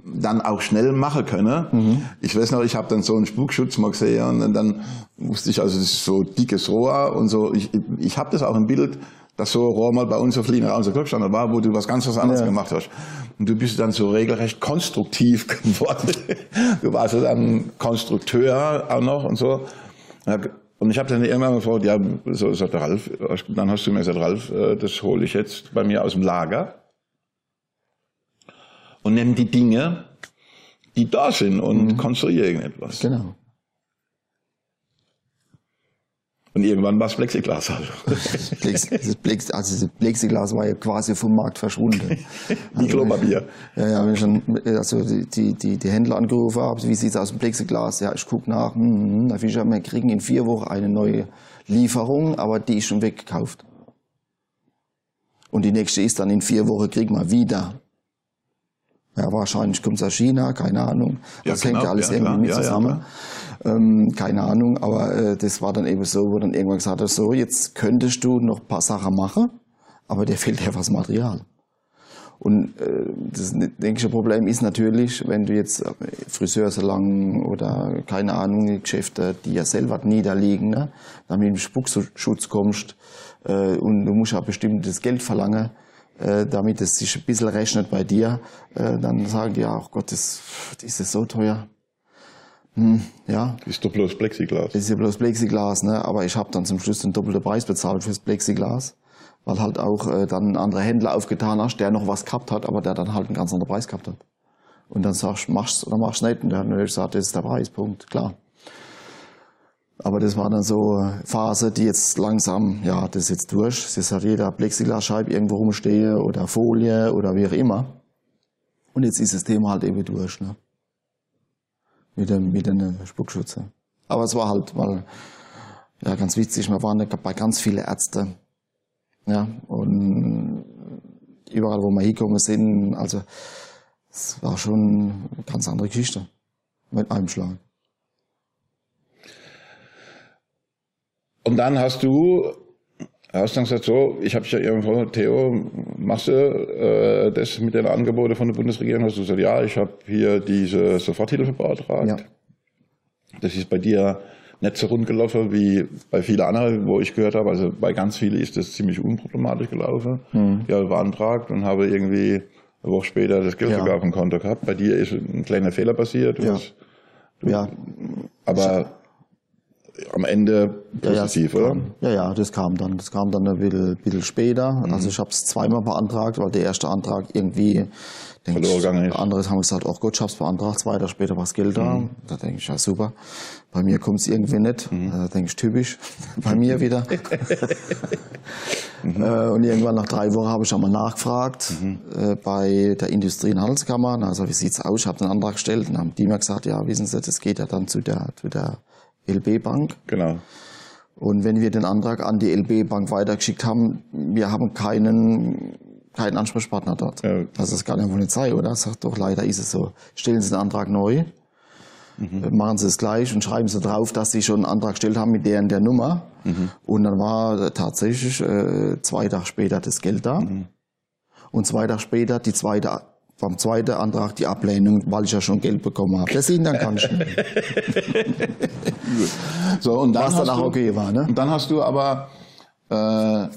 dann auch schnell machen können. Mhm. Ich weiß noch, ich habe dann so einen Spukschutz mal gesehen und dann wusste ich, also das ist so dickes Rohr und so. Ich, ich habe das auch im Bild, dass so Rohr mal bei uns auf Linie unser Glückstand war, wo du was ganz was anderes ja. gemacht hast. Und du bist dann so regelrecht konstruktiv geworden. du warst dann Konstrukteur auch noch und so. Und ich habe dann irgendwann gefragt, ja, so sagt der Ralf, dann hast du mir gesagt, Ralf, äh, das hole ich jetzt bei mir aus dem Lager und nimm die Dinge, die da sind und mhm. konstruiere irgendetwas. Genau. Und irgendwann war es Plexiglas halt. das Plex, also das Plexiglas war ja quasi vom Markt verschwunden. Wie Klopapier. Ja, ja, wenn ich schon also die, die, die Händler angerufen habe, wie sieht es aus dem Plexiglas? Ja, ich gucke nach, hm, da ich, wir kriegen in vier Wochen eine neue Lieferung, aber die ist schon weggekauft. Und die nächste ist dann in vier Wochen kriegen wir wieder. Ja, wahrscheinlich kommt es aus China, keine Ahnung. Das ja, genau, hängt ja alles ja, irgendwie mit zusammen. Ähm, keine Ahnung, aber äh, das war dann eben so, wo dann irgendwann gesagt hat, so, jetzt könntest du noch ein paar Sachen machen, aber dir fehlt ja was Material. Und äh, das nächste Problem ist natürlich, wenn du jetzt Friseursalon oder keine Ahnung, Geschäfte, die ja selber niederliegen, ne, dann mit dem Spuckschutz kommst äh, und du musst ja bestimmtes Geld verlangen, äh, damit es sich ein bisschen rechnet bei dir, äh, dann sagen die ja, ach Gott, das, das ist so teuer. Hm, ja. Ist doch bloß Plexiglas. Das ist ja bloß Plexiglas, ne? aber ich habe dann zum Schluss den doppelten Preis bezahlt fürs Plexiglas, weil halt auch äh, dann ein anderer Händler aufgetan hast, der noch was gehabt hat, aber der dann halt einen ganz anderen Preis gehabt hat. Und dann sagst du, machst oder machst nicht. Und dann habe ich gesagt, das ist der Preispunkt, klar. Aber das war dann so eine Phase, die jetzt langsam, ja, das ist jetzt durch. Es hat jeder Plexiglasscheibe irgendwo rumstehen oder Folie oder wie auch immer. Und jetzt ist das Thema halt eben durch, ne? Mit dem, mit den Spuckschützen. Aber es war halt mal, ja, ganz witzig. Wir waren bei ganz vielen Ärzten. Ja, und überall, wo wir hingekommen sind, also, es war schon eine ganz andere Geschichte. Mit einem Schlag. Und dann hast du, hast dann gesagt, so, ich habe ja irgendwo, Theo, machst du äh, das mit den Angeboten von der Bundesregierung? Hast du gesagt, ja, ich habe hier diese Soforthilfe beantragt. Ja. Das ist bei dir nicht so rund gelaufen wie bei vielen anderen, wo ich gehört habe. Also bei ganz vielen ist das ziemlich unproblematisch gelaufen. Mhm. Habe beantragt und habe irgendwie eine Woche später das Geld ja. sogar auf dem Konto gehabt. Bei dir ist ein kleiner Fehler passiert. Ja. Ja. Aber am Ende positiv, ja, ja, oder? Ja, ja, das kam dann. Das kam dann ein bisschen, bisschen später. Mhm. Also ich habe es zweimal beantragt, weil der erste Antrag irgendwie denke ich, anderes haben gesagt, oh Gott, ich hab's beantragt, zwei Tage später war das Geld da. Mhm. Da denke ich, ja super. Bei mir kommt's irgendwie nicht. Mhm. Da denke ich, typisch. Bei mir wieder. mhm. äh, und irgendwann nach drei Wochen habe ich einmal nachgefragt mhm. äh, bei der Industrie- und Handelskammer. Also wie sieht's aus? Ich habe den Antrag gestellt und haben die mir gesagt, ja, wissen Sie, das geht ja dann zu der, zu der LB Bank. Genau. Und wenn wir den Antrag an die LB Bank weitergeschickt haben, wir haben keinen, keinen Ansprechpartner dort. Ja. Das ist gar nicht Polizei, oder? Sagt doch, leider ist es so. Stellen Sie den Antrag neu, mhm. machen Sie es gleich und schreiben Sie drauf, dass Sie schon einen Antrag gestellt haben mit der und der Nummer. Mhm. Und dann war tatsächlich äh, zwei Tage später das Geld da. Mhm. Und zwei Tage später die zweite beim zweiten Antrag die Ablehnung, weil ich ja schon Geld bekommen habe. Deswegen dann kann ich nicht. so, und dann Was dann auch okay war. Ne? Und dann hast du aber, äh,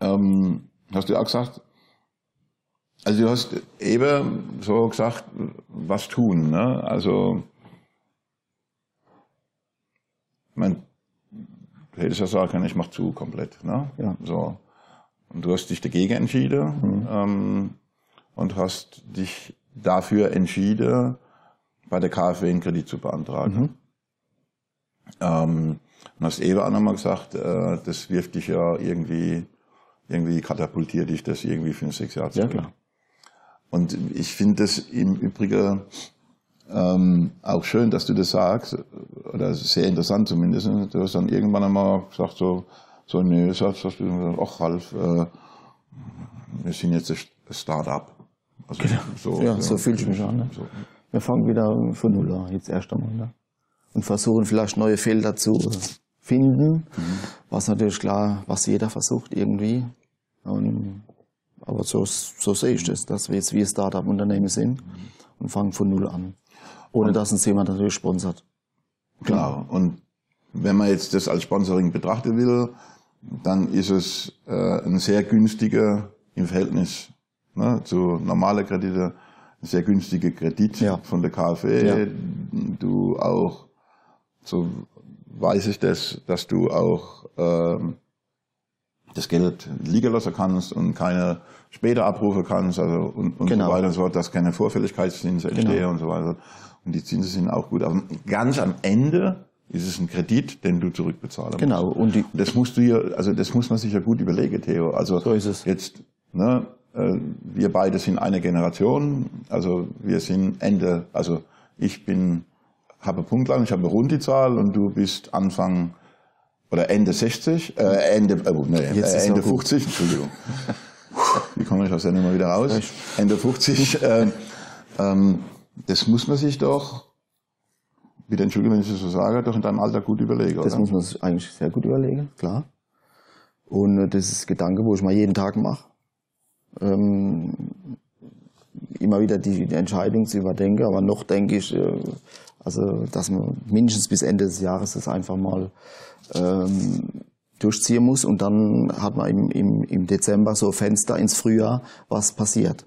ähm, hast du auch gesagt, also du hast eben so gesagt, was tun. Ne? Also, man, du hättest ja sagen können, ich mach zu komplett. Ne? Ja. So. Und du hast dich dagegen entschieden mhm. ähm, und hast dich dafür entschieden, bei der KfW einen Kredit zu beantragen. Ähm, und hast eben auch nochmal gesagt, äh, das wirft dich ja irgendwie, irgendwie katapultiert dich das irgendwie für ein sechs Jahre Ja, klar. Und ich finde das im Übrigen ähm, auch schön, dass du das sagst, oder sehr interessant zumindest. Du hast dann irgendwann einmal gesagt, so, so nee, du gesagt, ach Ralf, äh, wir sind jetzt ein Start-up. Also, so, Ja, so fühle ich mich an. Ne? So. Wir fangen wieder von Null an, jetzt erst einmal. Ne? Und versuchen vielleicht neue Felder zu finden, was natürlich klar, was jeder versucht irgendwie. Und, aber so, so sehe ich das, dass wir jetzt wie ein Startup-Unternehmen sind und fangen von Null an. Ohne dass uns jemand natürlich sponsert. Klar. Und wenn man jetzt das als Sponsoring betrachten will, dann ist es äh, ein sehr günstiger im Verhältnis ne, zu normalen Kredite, ein sehr günstiger Kredit Ja. von der KfW. Ja. Du auch, so weiß ich das, dass du auch ähm, das Geld liegen lassen kannst und keine später abrufen kannst, also und, und Genau. so weiter und so fort, dass keine Vorfälligkeitszinsen entstehen und so weiter. Und die Zinsen sind auch gut. Aber ganz am Ende ist es ein Kredit, den du zurückbezahlen Genau. musst. Und die, Das musst du ja, also das muss man sich ja gut überlegen, Theo. Also So ist es. jetzt, ne, äh, wir beide sind eine Generation, also wir sind Ende, also ich bin, habe Punktlang, ich habe eine runde Zahl und du bist Anfang oder Ende 60, äh, Ende, äh, nee, äh, Ende auch gut. 50, Entschuldigung. Wie komme ich aus der Nummer wieder raus? Ende 50. ähm, ähm, das muss man sich doch, bitte entschuldigen, wenn ich das so sage, doch in deinem Alter gut überlegen. das oder? muss man sich eigentlich sehr gut überlegen, klar. Und das ist ein Gedanke, wo ich mal jeden Tag mache. Ähm, immer wieder die, die Entscheidung zu überdenken, aber noch denke ich, äh, also dass man mindestens bis Ende des Jahres das einfach mal ähm, durchziehen muss und dann hat man im, im, im Dezember so Fenster ins Frühjahr, was passiert.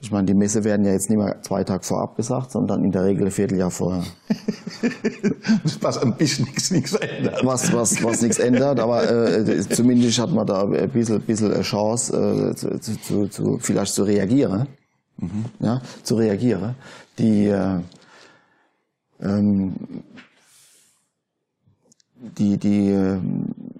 Ich meine, die Messe werden ja jetzt nicht mehr zwei Tage vorab gesagt, sondern in der Regel ein Vierteljahr vorher. was ein bisschen nichts, nichts ändert. was, was, was nichts ändert, aber äh, zumindest hat man da ein bisschen, bisschen eine Chance, äh, zu, zu, zu, vielleicht zu reagieren. Ja, zu reagieren. Die, äh, ähm, die, die äh,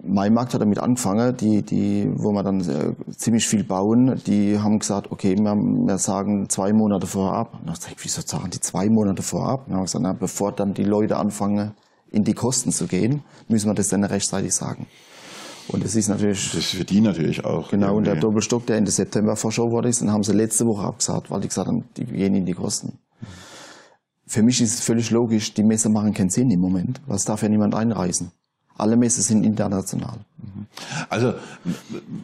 Maimarkt hat damit angefangen, die, die, wo wir dann äh, ziemlich viel bauen, die haben gesagt, okay, wir, wir sagen zwei Monate vorab. Und dann hab ich wieso sagen die zwei Monate vorab? Und dann haben wir gesagt, na, bevor dann die Leute anfangen, in die Kosten zu gehen, müssen wir das dann rechtzeitig sagen. Und das ist natürlich, Das ist für die natürlich auch. genau, und der irgendwie. Doppelstock, der Ende September verschoben worden ist, den haben sie letzte Woche abgesagt, weil die gesagt haben, die gehen in die Kosten. Für mich ist es völlig logisch, die Messe machen keinen Sinn im Moment, es darf ja niemand einreisen. Alle Messen sind international. Also,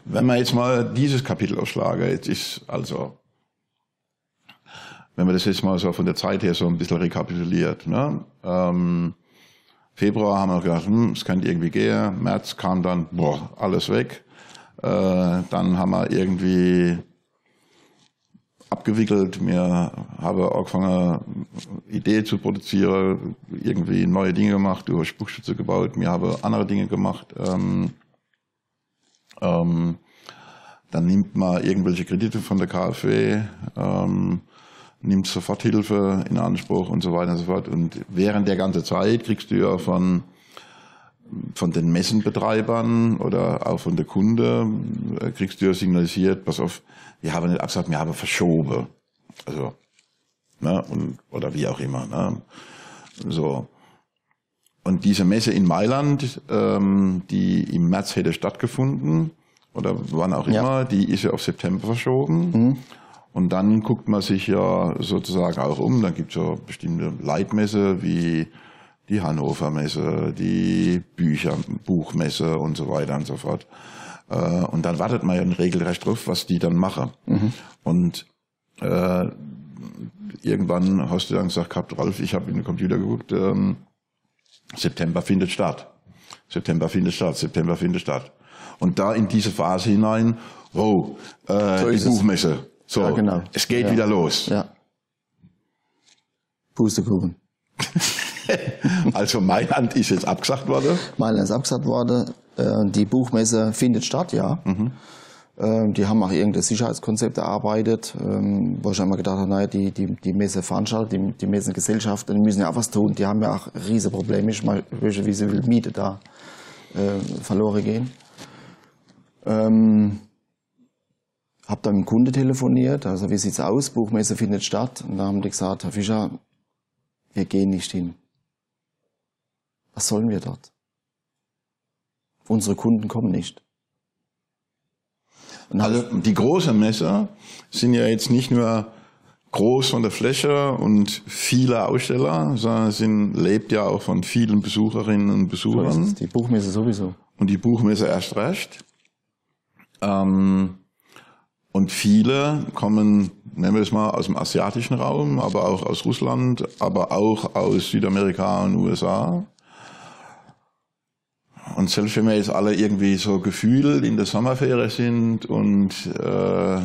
wenn man jetzt mal dieses Kapitel aufschlagen, jetzt ist also, wenn man das jetzt mal so von der Zeit her so ein bisschen rekapituliert, ne? Ähm, Februar haben wir gedacht, hm, es könnte irgendwie gehen. März kam dann, boah, alles weg. Äh, dann haben wir irgendwie abgewickelt. Wir haben angefangen, Idee zu produzieren, irgendwie neue Dinge gemacht, über Spuckschütze gebaut. Wir haben andere Dinge gemacht. Ähm, ähm, dann nimmt man irgendwelche Kredite von der KfW, ähm, nimmt Soforthilfe in Anspruch und so weiter und so fort. Und während der ganzen Zeit kriegst du ja von, von den Messenbetreibern oder auch von der Kunde, äh, kriegst du ja signalisiert, pass auf, wir haben nicht abgesagt, wir haben verschoben. Also, ne, und, oder wie auch immer, ne. So. Und diese Messe in Mailand, ähm, die im März hätte stattgefunden, oder wann auch Ja. immer, die ist ja auf September verschoben. Und dann guckt man sich ja sozusagen auch um. Dann gibt's ja bestimmte Leitmesse wie die Hannover Messe, die Bücher, Buchmesse und so weiter und so fort. Äh, Und dann wartet man ja regelrecht drauf, was die dann machen. Und äh, irgendwann hast du dann gesagt gehabt, Ralf, ich habe in den Computer geguckt, ähm, September findet statt. September findet statt, September findet statt. Und da in diese Phase hinein, wow, äh, So die es. Buchmesse. So, Ja, genau. es geht Ja. wieder los. Ja. Pustekuchen. Also Mailand ist jetzt abgesagt worden. Mailand ist abgesagt worden. Äh, Die Buchmesse findet statt, ja. Mhm. Äh, Ähm, die haben auch irgendein Sicherheitskonzept erarbeitet, ähm, wo ich einmal gedacht habe, naja, die, die, die Messeveranstalter, die, die Messengesellschaften, die müssen ja auch was tun. Die haben ja auch riesige Probleme. Ich meine, wie viel Miete da äh, verloren gehen. Ähm, hab dann mit dem Kunde telefoniert, also wie sieht's aus, Buchmesse findet statt. Und da haben die gesagt, Herr Fischer, wir gehen nicht hin. Was sollen wir dort? Unsere Kunden kommen nicht. Also die großen Messer sind ja jetzt nicht nur groß von der Fläche und viele Aussteller, sondern sind, lebt ja auch von vielen Besucherinnen und Besuchern. So die Buchmesse sowieso. Und die Buchmesse erst recht. Ähm, und viele kommen, nennen wir es mal, aus dem asiatischen Raum, aber auch aus Russland, aber auch aus Südamerika und USA. Und selbst wenn wir jetzt alle irgendwie so gefühlt in der Sommerferie sind und äh,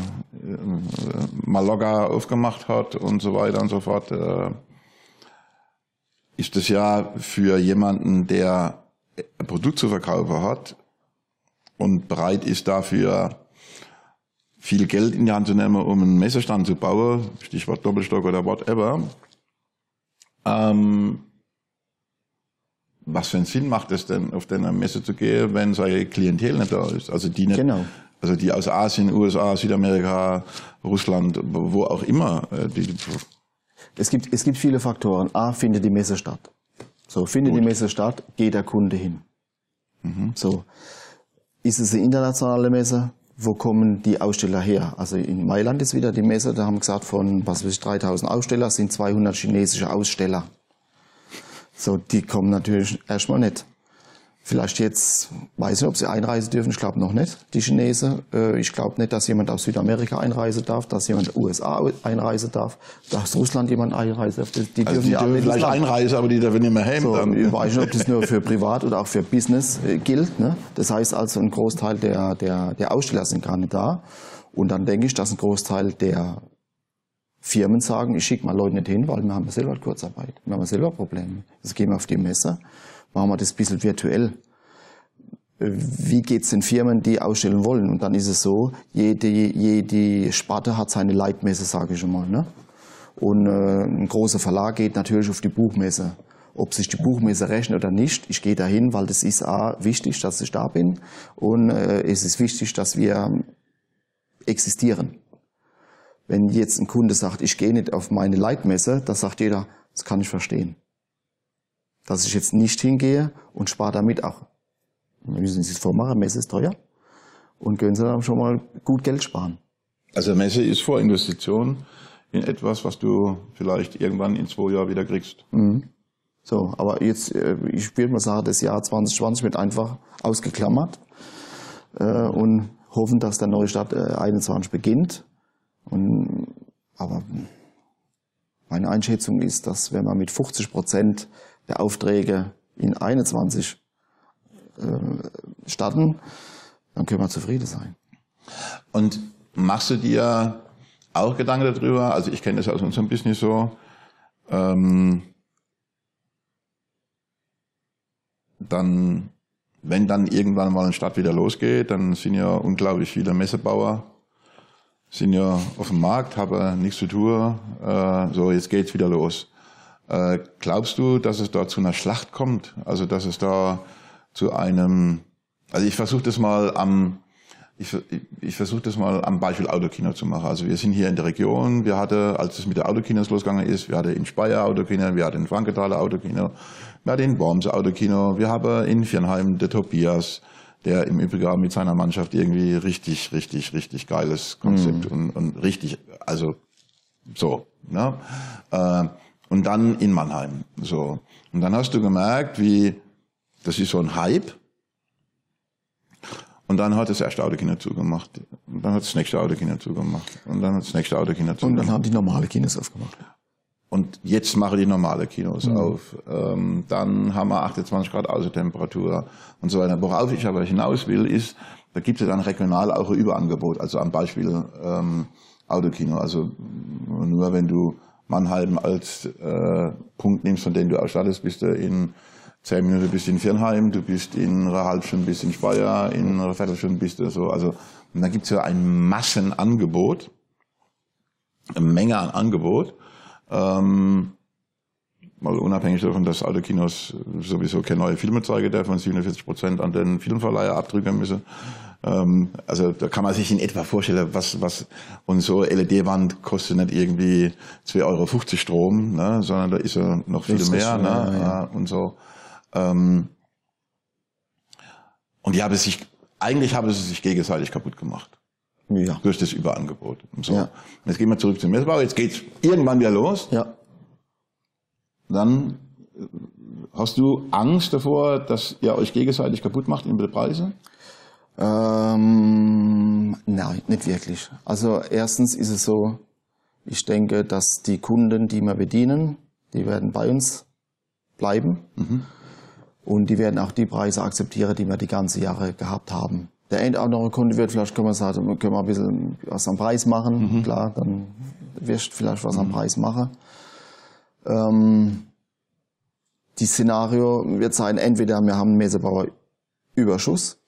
Malaga aufgemacht hat und so weiter und so fort, äh, ist das ja für jemanden, der ein Produkt zu verkaufen hat und bereit ist dafür viel Geld in die Hand zu nehmen, um einen Messestand zu bauen, Stichwort Doppelstock oder whatever, ähm, was für einen Sinn macht es denn, auf eine Messe zu gehen, wenn seine Klientel nicht da ist? Also die nicht, genau. also die aus Asien, USA, Südamerika, Russland, wo auch immer. Äh, die, es gibt, es gibt viele Faktoren. A, findet die Messe statt. So, findet Gut. die Messe statt, geht der Kunde hin. Mhm. So. Ist es eine internationale Messe? Wo kommen die Aussteller her? Also in Mailand ist wieder die Messe, da haben wir gesagt, von was weiß ich, 3000 Aussteller sind 200 chinesische Aussteller. So, die kommen natürlich erstmal nicht. Vielleicht jetzt, weiß nicht, ob sie einreisen dürfen, ich glaube noch nicht, die Chinesen. Äh, ich glaube nicht, dass jemand aus Südamerika einreisen darf, dass jemand aus USA einreisen darf, dass Russland jemand einreisen darf. Die, also dürfen die ja alle vielleicht einreisen, aber die dürfen nicht mehr heim. So, dann. Ich weiß nicht, ob das nur für Privat oder auch für Business äh, gilt. Ne? Das heißt also, ein Großteil der, der, der Aussteller sind gar nicht da. Und dann denke ich, dass ein Großteil der Firmen sagen, ich schicke mal Leute nicht hin, weil wir haben selber Kurzarbeit. Wir haben selber Probleme. Jetzt gehen wir auf die Messe, machen wir das ein bisschen virtuell. Wie geht's den Firmen, die ausstellen wollen? Und dann ist es so, jede, jede Sparte hat seine Leitmesse, sage ich schon mal. Ne? Und äh, ein großer Verlag geht natürlich auf die Buchmesse. Ob sich die Buchmesse rechnet oder nicht, ich gehe dahin, weil das ist A, wichtig, dass ich da bin. Und äh, es ist wichtig, dass wir existieren. Wenn jetzt ein Kunde sagt, ich gehe nicht auf meine Leitmesse, da sagt jeder, das kann ich verstehen. Dass ich jetzt nicht hingehe und spare damit auch. Wir müssen es vormachen, Messe ist teuer. Und können Sie dann schon mal gut Geld sparen. Also Messe ist Vorinvestition in etwas, was du vielleicht irgendwann in zwei Jahren wieder kriegst. Mhm. So, aber jetzt, äh, ich würde mal sagen, das Jahr 2020 wird einfach ausgeklammert äh, und hoffen, dass der neue Start 21 beginnt und, aber meine Einschätzung ist, dass wenn man mit 50 Prozent der Aufträge in 21 äh, starten, dann können wir zufrieden sein. Und machst du dir auch Gedanken darüber? Also ich kenne das aus unserem Business so. Ähm, dann, wenn dann irgendwann mal eine Stadt wieder losgeht, dann sind ja unglaublich viele Messebauer sind ja auf dem Markt, haben nichts zu tun, äh, so jetzt geht's wieder los. Äh, glaubst du, dass es da zu einer Schlacht kommt? Also dass es da zu einem, also ich versuche das mal am, ich, ich versuche das mal am Beispiel Autokino zu machen. Also wir sind hier in der Region, wir hatten, als es mit der Autokinos losgegangen ist, wir hatten in Speyer Autokino, wir hatten in Frankenthaler Autokino, wir hatten in Worms Autokino, wir haben in Viernheim der Tobias, der im Übrigen mit seiner Mannschaft irgendwie richtig, richtig, richtig geiles Konzept mhm. und, und richtig, also so. Ne? Äh, und dann in Mannheim. So. Und dann hast du gemerkt, wie, das ist so ein Hype. Und dann hat das erste Autokino zugemacht. Und dann hat das nächste Autokino zugemacht. Und dann hat das nächste Autokino zugemacht. Und dann haben die normale Kinos aufgemacht. Und jetzt mache die normale Kinos mhm. auf. Ähm, dann haben wir 28 Grad Außentemperatur und so weiter. Worauf ich aber hinaus will, ist, da gibt es dann regional auch ein Überangebot. Also am Beispiel ähm, Autokino. Also nur wenn du Mannheim als äh, Punkt nimmst, von dem du ausstattest, bist du in zehn Minuten bist du in Viernheim, du bist in einer halben Stunde bist in Speyer, in einer Viertelstunde bist du so. Also Und da gibt es ja ein Massenangebot, eine Menge an Angebot. Ähm, mal unabhängig davon, dass alle Kinos sowieso keine neue Filme zeigen dürfen und 47 Prozent an den Filmverleiher abdrücken müssen. Ähm, also da kann man sich in etwa vorstellen, was, was und so LED-Wand kostet nicht irgendwie 2,50 Euro Strom, ne, sondern da ist ja noch viel mehr, schon, ne, ja, ja. und so. Ähm, und die haben sich, eigentlich haben sie sich gegenseitig kaputt gemacht. Ja. Durch das Überangebot. So. Ja. Jetzt gehen wir zurück zum Messbau. Jetzt geht's irgendwann wieder los. Ja. Dann äh, hast du Angst davor, dass ihr euch gegenseitig kaputt macht in den Preisen? Ähm, nein, nicht wirklich. Also erstens ist es so, ich denke, dass die Kunden, die wir bedienen, die werden bei uns bleiben. Mhm. Und die werden auch die Preise akzeptieren, die wir die ganze Jahre gehabt haben. Der ein oder andere Kunde wird vielleicht, können wir sagen, können wir ein bisschen was am Preis machen. Mhm. Klar, dann wirst du vielleicht was mhm. am Preis machen. Ähm, die Szenario wird sein, entweder wir haben einen Messebauer Überschuss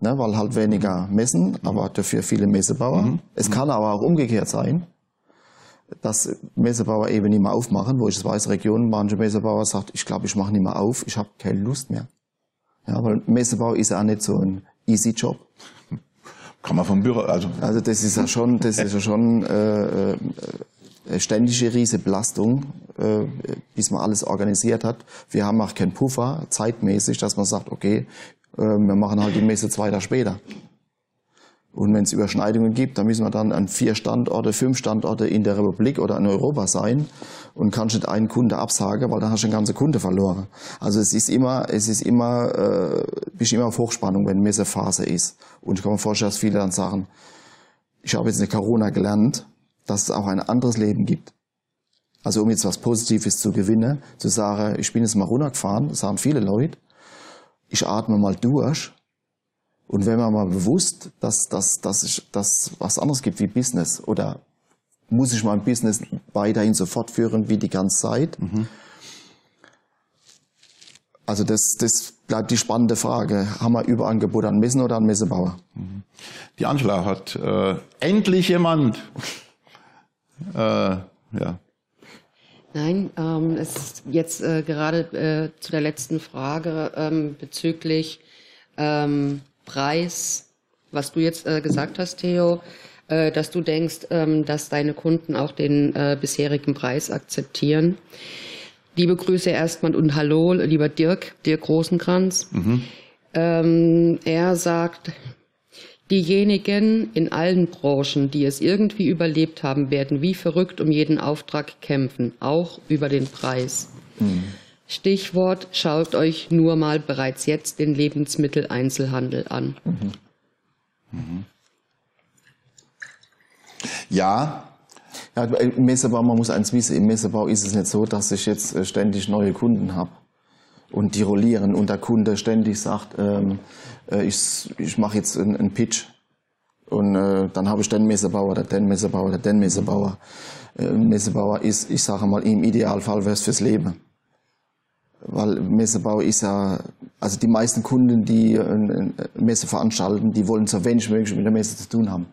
ne, weil halt weniger messen, aber dafür viele Messebauer. Mhm. Es kann aber auch umgekehrt sein, dass Messebauer eben nicht mehr aufmachen, wo ich es weiß, Regionen, manche Messebauer sagt, ich glaube, ich mache nicht mehr auf, ich habe keine Lust mehr. Ja, weil Messebau ist ja auch nicht so ein easy Job. Kann man vom Büro, also. Also das ist ja schon, das ist ja schon äh, äh, ständige Riesenbelastung, äh, bis man alles organisiert hat. Wir haben auch keinen Puffer zeitmäßig, dass man sagt, okay, ähm, wir machen halt die Messe zwei Tage später. Und wenn es Überschneidungen gibt, dann müssen wir dann an vier Standorte, fünf Standorte in der Republik oder in Europa sein und kannst nicht einen Kunde absagen, weil dann hast du einen ganzen Kunde verloren. Also es ist immer, es ist immer, äh, bist immer auf Hochspannung, wenn Messephase ist. Und ich kann mir vorstellen, dass viele dann sagen, ich habe jetzt in Corona gelernt, dass es auch ein anderes Leben gibt. Also um jetzt was Positives zu gewinnen, zu sagen, ich bin jetzt mal runtergefahren, das sagen viele Leute, ich atme mal durch. Und wenn man mal bewusst, dass, dass, dass, ich, dass was anderes gibt wie Business oder muss ich mein Business weiterhin so fortführen wie die ganze Zeit? Mhm. Also das, das bleibt die spannende Frage. Haben wir Überangebot an Messen oder an Messebauer? Mhm. Die Angela hat äh, endlich jemand. äh, ja. Nein, ähm, es ist jetzt äh, gerade äh, zu der letzten Frage ähm, bezüglich ähm, Preis, was du jetzt äh, gesagt hast, Theo, äh, dass du denkst, ähm, dass deine Kunden auch den äh, bisherigen Preis akzeptieren. Liebe Grüße erstmal und Hallo, lieber Dirk, Dirk Rosenkranz. Mhm. Ähm, er sagt, Diejenigen in allen Branchen, die es irgendwie überlebt haben, werden wie verrückt um jeden Auftrag kämpfen, auch über den Preis. Mhm. Stichwort, schaut euch nur mal bereits jetzt den Lebensmitteleinzelhandel an. Mhm. Mhm. Ja. ja. Im Messebau, man muss eins wissen, im Messebau ist es nicht so, dass ich jetzt äh, ständig neue Kunden habe und die rollieren und der Kunde ständig sagt, ähm, äh, ich, ich mache jetzt einen, einen Pitch und äh, dann habe ich den Messebauer oder den Messebauer oder den Messebauer. Äh, Messebauer ist, ich sage mal, im Idealfall wäre es fürs Leben. Weil Messebau ist ja, also die meisten Kunden, die eine Messe veranstalten, die wollen so wenig möglich mit der Messe zu tun haben.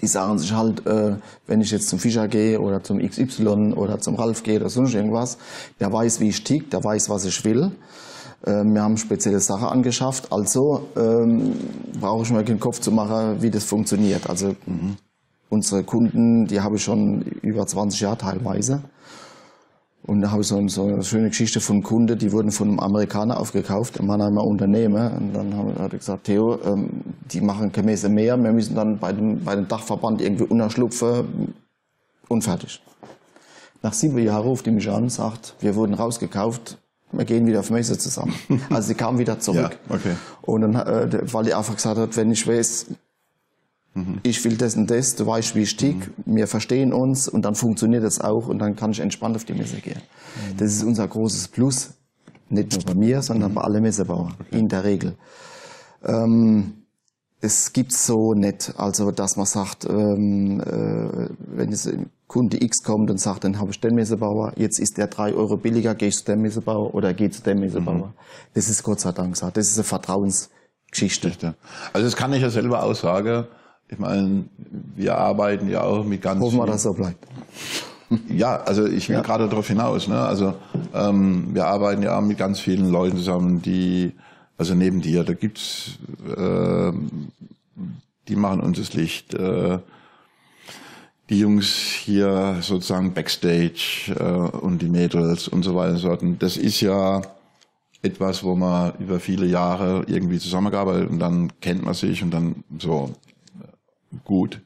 Die sagen sich halt, äh, wenn ich jetzt zum Fischer gehe oder zum XY oder zum Ralf gehe oder sonst irgendwas, der weiß, wie ich tick, der weiß, was ich will. Ähm, wir haben spezielle Sachen angeschafft, also ähm, brauche ich mir keinen Kopf zu machen, wie das funktioniert. Also mhm. unsere Kunden, die habe ich schon über 20 Jahre teilweise. Und da habe ich so, so, eine schöne Geschichte von Kunden, die wurden von einem Amerikaner aufgekauft, ein Mannheimer Unternehmen. Und dann hat er gesagt, Theo, ähm, die machen Gemäße mehr, wir müssen dann bei dem, bei dem Dachverband irgendwie unterschlupfen und fertig. Nach sieben Jahren ruft die mich an und sagt, wir wurden rausgekauft, wir gehen wieder auf Messe zusammen. Also sie kam wieder zurück. ja, okay. Und dann, äh, weil die einfach gesagt hat, wenn ich weiß, mhm. ich will das und das, du weißt, wie ich tick, mhm. wir verstehen uns und dann funktioniert das auch und dann kann ich entspannt auf die Messe gehen. Mhm. Das ist unser großes Plus. Nicht nur bei mir, sondern bei allen Messebauern. Okay. In der Regel. Ähm, es gibt so nicht, also dass man sagt, ähm, äh, wenn es Kunde X kommt und sagt, dann habe ich den Messebauer, jetzt ist der drei Euro billiger, gehe ich zu dem Messebauer oder gehe zu dem Messebauer. Mhm. Das ist Gott sei Dank so. Das ist ein Vertrauens Geschichte. Also das kann ich ja selber aussagen. Ich meine, wir arbeiten ja auch mit ganz Hoffen wir, dass so bleibt. Ja, also ich will Ja. gerade darauf hinaus. Ne? Also ähm, wir arbeiten ja mit ganz vielen Leuten zusammen, die, also neben dir, da gibt's, äh, die machen uns das Licht. Äh, die Jungs hier sozusagen Backstage äh, und die Mädels und so weiter und so fort. Das ist ja etwas, wo man über viele Jahre irgendwie zusammengearbeitet und dann kennt man sich und dann so gut.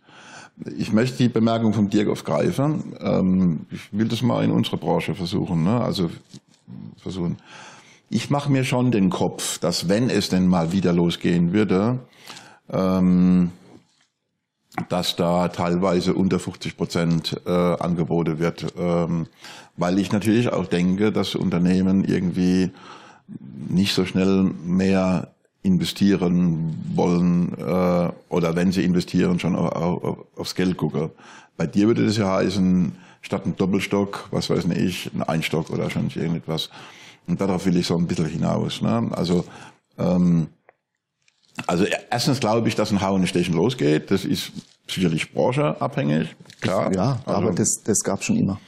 Ich möchte die Bemerkung von Dirk aufgreifen. Ähm, ich will das mal in unserer Branche versuchen. Ne? Also versuchen. Ich mache mir schon den Kopf, dass wenn es denn mal wieder losgehen würde, ähm, dass da teilweise unter 50 Prozent äh, angeboten wird, ähm, weil ich natürlich auch denke, dass Unternehmen irgendwie nicht so schnell mehr investieren wollen äh, oder wenn sie investieren, schon au- au- aufs Geld gucken. Bei dir würde das ja heißen, statt ein Doppelstock, was weiß ich, ein Einstock oder schon irgendetwas. Und darauf will ich so ein bisschen hinaus. Ne? Also ähm, also erstens glaube ich, dass ein Hauen und Stechen losgeht. Das ist sicherlich branchenabhängig, klar. Ja, also, aber das, das gab schon immer.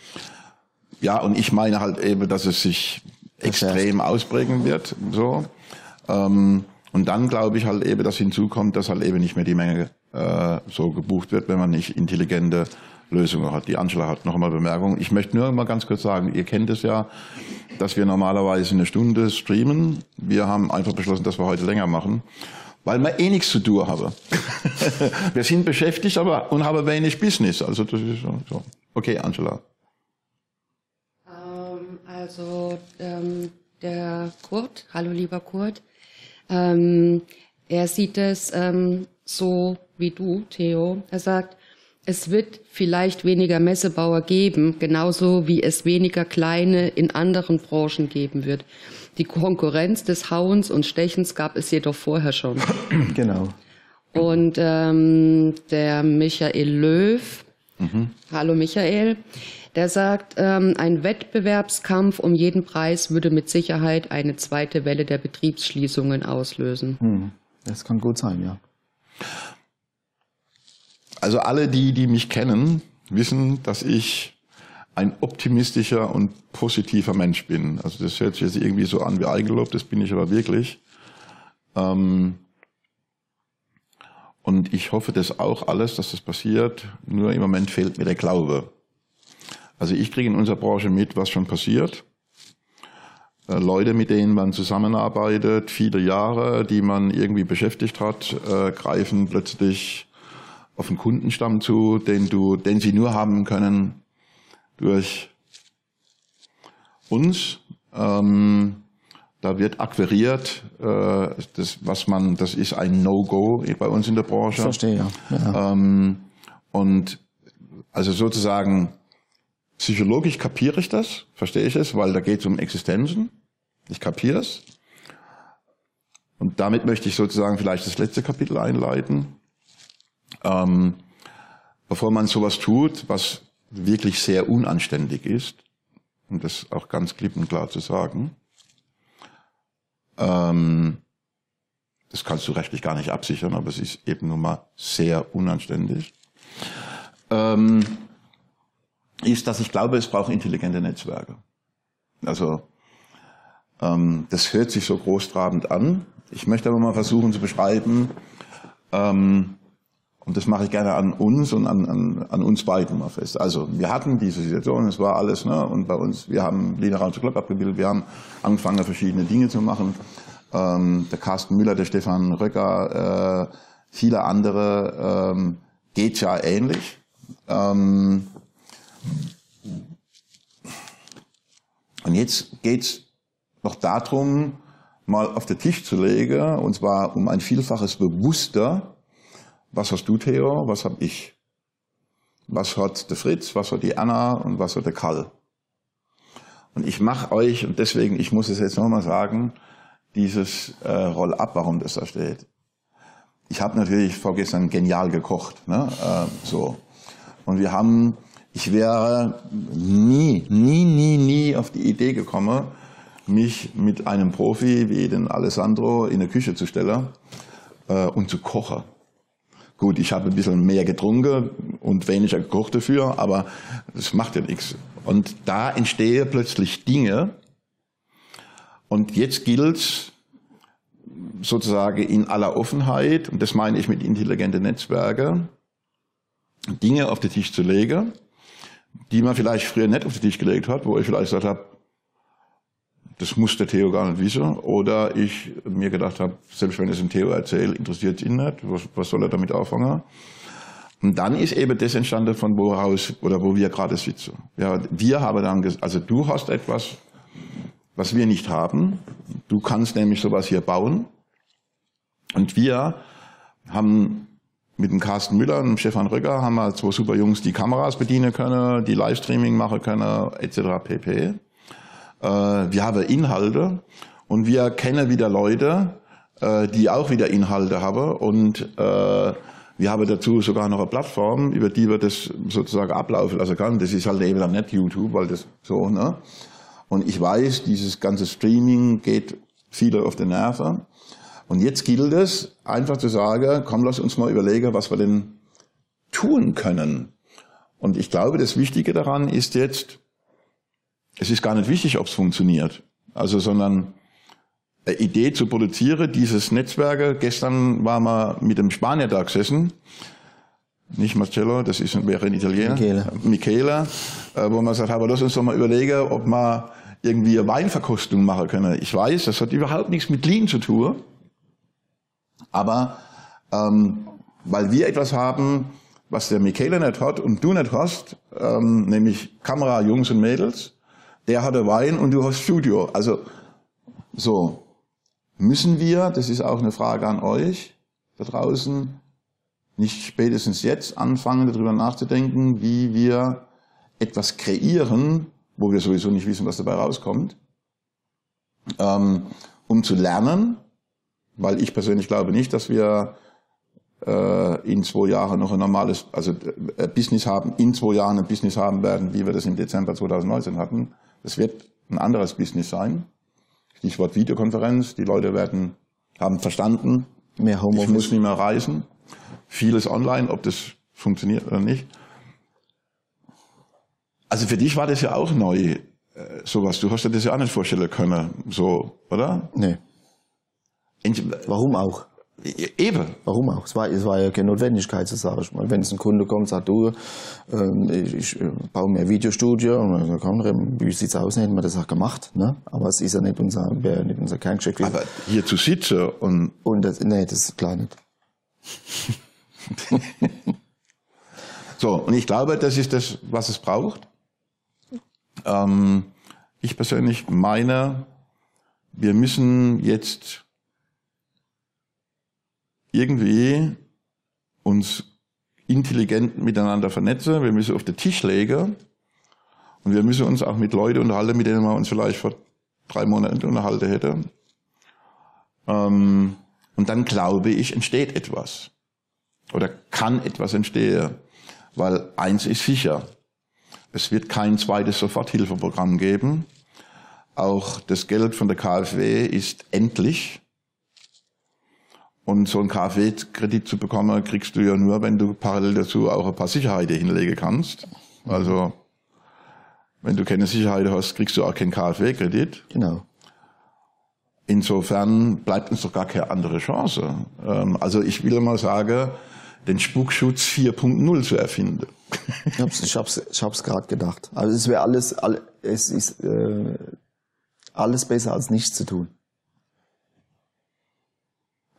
ja, und ich meine halt eben, dass es sich extrem ausprägen wird. So. Ähm, und dann glaube ich halt eben, dass hinzukommt, dass halt eben nicht mehr die Menge äh, so gebucht wird, wenn man nicht intelligente Lösungen hat. Die Angela hat noch einmal Bemerkung. Ich möchte nur mal ganz kurz sagen, ihr kennt es ja, dass wir normalerweise eine Stunde streamen. Wir haben einfach beschlossen, dass wir heute länger machen, weil wir eh nichts zu tun haben. wir sind beschäftigt, aber und haben wenig Business. Also das ist so. so. Okay, Angela. Ähm, also ähm, der Kurt, hallo lieber Kurt, ähm, er sieht es ähm, so wie du, Theo. Er sagt, es wird vielleicht weniger Messebauer geben, genauso wie es weniger kleine in anderen Branchen geben wird. Die Konkurrenz des Hauens und Stechens gab es jedoch vorher schon. Genau. Und ähm, der Michael Löw, hallo Michael, der sagt, ähm, ein Wettbewerbskampf um jeden Preis würde mit Sicherheit eine zweite Welle der Betriebsschließungen auslösen. Hm. Das kann gut sein, ja. Also alle die, die mich kennen, wissen, dass ich ein optimistischer und positiver Mensch bin. Also das hört sich jetzt irgendwie so an wie Eigenlob, das bin ich aber wirklich. Ähm und ich hoffe das auch alles, dass das passiert. Nur im Moment fehlt mir der Glaube. Also ich kriege in unserer Branche mit, was schon passiert. Äh, Leute, mit denen man zusammenarbeitet, viele Jahre, die man irgendwie beschäftigt hat, äh, greifen plötzlich auf einen Kundenstamm zu, den du, den sie nur haben können durch uns. Ähm, da wird akquiriert, äh, das, was man, das ist ein No-Go bei uns in der Branche. Ich verstehe, ja. ja. Ähm, und also sozusagen psychologisch kapiere ich das, verstehe ich es, weil da geht es um Existenzen. Ich kapiere es. Und damit möchte ich sozusagen vielleicht das letzte Kapitel einleiten. Ähm, bevor man sowas tut, was wirklich sehr unanständig ist, um das auch ganz klipp und klar zu sagen, ähm, das kannst du rechtlich gar nicht absichern, aber es ist eben nun mal sehr unanständig, ähm, ist, dass ich glaube, es braucht intelligente Netzwerke. Also ähm, das hört sich so großtrabend an. Ich möchte aber mal versuchen zu beschreiben, ähm, und das mache ich gerne an uns und an, an, an uns beiden mal fest. Also wir hatten diese Situation, es war alles, ne? und bei uns, wir haben Lina Raum zu Club abgebildet, wir haben angefangen, verschiedene Dinge zu machen. Ähm, der Carsten Müller, der Stefan Röcker, äh, viele andere, ähm, geht ja ähnlich. Ähm, und jetzt geht's noch darum, mal auf den Tisch zu legen, und zwar um ein Vielfaches bewusster, was hast du, Theo, was hab ich? Was hat der Fritz, was hat die Anna und was hat der Karl? Und ich mache euch, und deswegen, ich muss es jetzt nochmal sagen, dieses äh, Roll-up, warum das da steht. Ich habe natürlich vorgestern genial gekocht, ne? äh, so. Und wir haben, ich wäre nie, nie, nie, nie auf die Idee gekommen, mich mit einem Profi wie den Alessandro in eine Küche zu stellen äh, und zu kochen. Gut, ich habe ein bisschen mehr getrunken und weniger gekocht dafür, aber das macht ja nichts. Und da entstehen plötzlich Dinge. Und jetzt gilt sozusagen in aller Offenheit, und das meine ich mit intelligente Netzwerke, Dinge auf den Tisch zu legen, die man vielleicht früher nicht auf den Tisch gelegt hat, wo ich vielleicht gesagt habe, das muss der Theo gar nicht wissen. Oder ich mir gedacht habe, selbst wenn ich es dem Theo erzähle, interessiert ihn nicht. Was, was soll er damit anfangen? Und dann ist eben das entstanden, von wo aus, oder wo wir gerade sitzen. Ja, wir haben dann also du hast etwas, was wir nicht haben. Du kannst nämlich sowas hier bauen. Und wir haben mit dem Carsten Müller und dem Stefan Röcker haben wir zwei super Jungs, die Kameras bedienen können, die Livestreaming machen können, etc. pp. Äh, wir haben Inhalte und wir kennen wieder Leute, äh, die auch wieder Inhalte haben und äh, wir haben dazu sogar noch eine Plattform, über die wir das sozusagen ablaufen lassen können. Das ist halt eben dann nicht YouTube, weil das so, ne? Und ich weiß, dieses ganze Streaming geht viele auf den Nerven. Und jetzt gilt es, einfach zu sagen, komm, lass uns mal überlegen, was wir denn tun können. Und ich glaube, das Wichtige daran ist jetzt, es ist gar nicht wichtig, ob es funktioniert. Also, sondern eine Idee zu produzieren, dieses Netzwerke. Gestern waren wir mit dem Spanier da gesessen. Nicht Marcello, das ist, wäre ein Italiener. Michele. Michele, äh, wo man sagt, aber lass uns doch mal überlegen, ob wir irgendwie eine Weinverkostung machen können. Ich weiß, das hat überhaupt nichts mit Lean zu tun. Aber ähm, weil wir etwas haben, was der Michele nicht hat und du nicht hast, ähm, nämlich Kamera, Jungs und Mädels, der hatte Wein und du hast Studio. Also so müssen wir, das ist auch eine Frage an euch da draußen, nicht spätestens jetzt anfangen, darüber nachzudenken, wie wir etwas kreieren, wo wir sowieso nicht wissen, was dabei rauskommt, ähm, um zu lernen, weil ich persönlich glaube nicht, dass wir äh, in zwei Jahren noch ein normales, also äh, Business haben, in zwei Jahren ein Business haben werden, wie wir das im Dezember 2019 hatten. Es wird ein anderes Business sein. Stichwort Videokonferenz. Die Leute werden, haben verstanden, Mehr ich Homeoffice. muss nicht mehr reisen. Vieles online, ob das funktioniert oder nicht. Also für dich war das ja auch neu, äh, sowas. Du hast dir das ja auch nicht vorstellen können, so, oder? Nee. Warum auch? Eben. Warum auch? Es war, es war ja keine Notwendigkeit, so sage ich mal. Wenn es ein Kunde kommt, sagt du, ähm, ich, ich äh, baue mir ein Videostudio, und dann sagt, komm, wie sieht's aus? Hätten wir das auch gemacht, ne? Aber es ist ja nicht unser, wäre nicht unser Kerngeschäft. Aber hier zu sitzen und Und das, nee, das ist klar nicht. So, und ich glaube, das ist das, was es braucht. Ähm, ich persönlich meine, wir müssen jetzt irgendwie uns intelligent miteinander vernetzen. Wir müssen auf den Tisch legen und wir müssen uns auch mit Leuten unterhalten, mit denen wir uns vielleicht vor drei Monaten unterhalten hätten. Ähm, und dann glaube ich, entsteht etwas oder kann etwas entstehen. Weil eins ist sicher, es wird kein zweites Soforthilfeprogramm geben. Auch das Geld von der KfW ist endlich. Und so einen KfW-Kredit zu bekommen, kriegst du ja nur, wenn du parallel dazu auch ein paar Sicherheiten hinlegen kannst. Also, wenn du keine Sicherheit hast, kriegst du auch keinen KfW-Kredit. Genau. Insofern bleibt uns doch gar keine andere Chance. Ähm, Also ich will mal sagen, den Spukschutz 4.0 zu erfinden. Ich hab's, ich hab's, ich hab's gerade gedacht. Also es wäre alles, all, es ist äh, alles besser als nichts zu tun.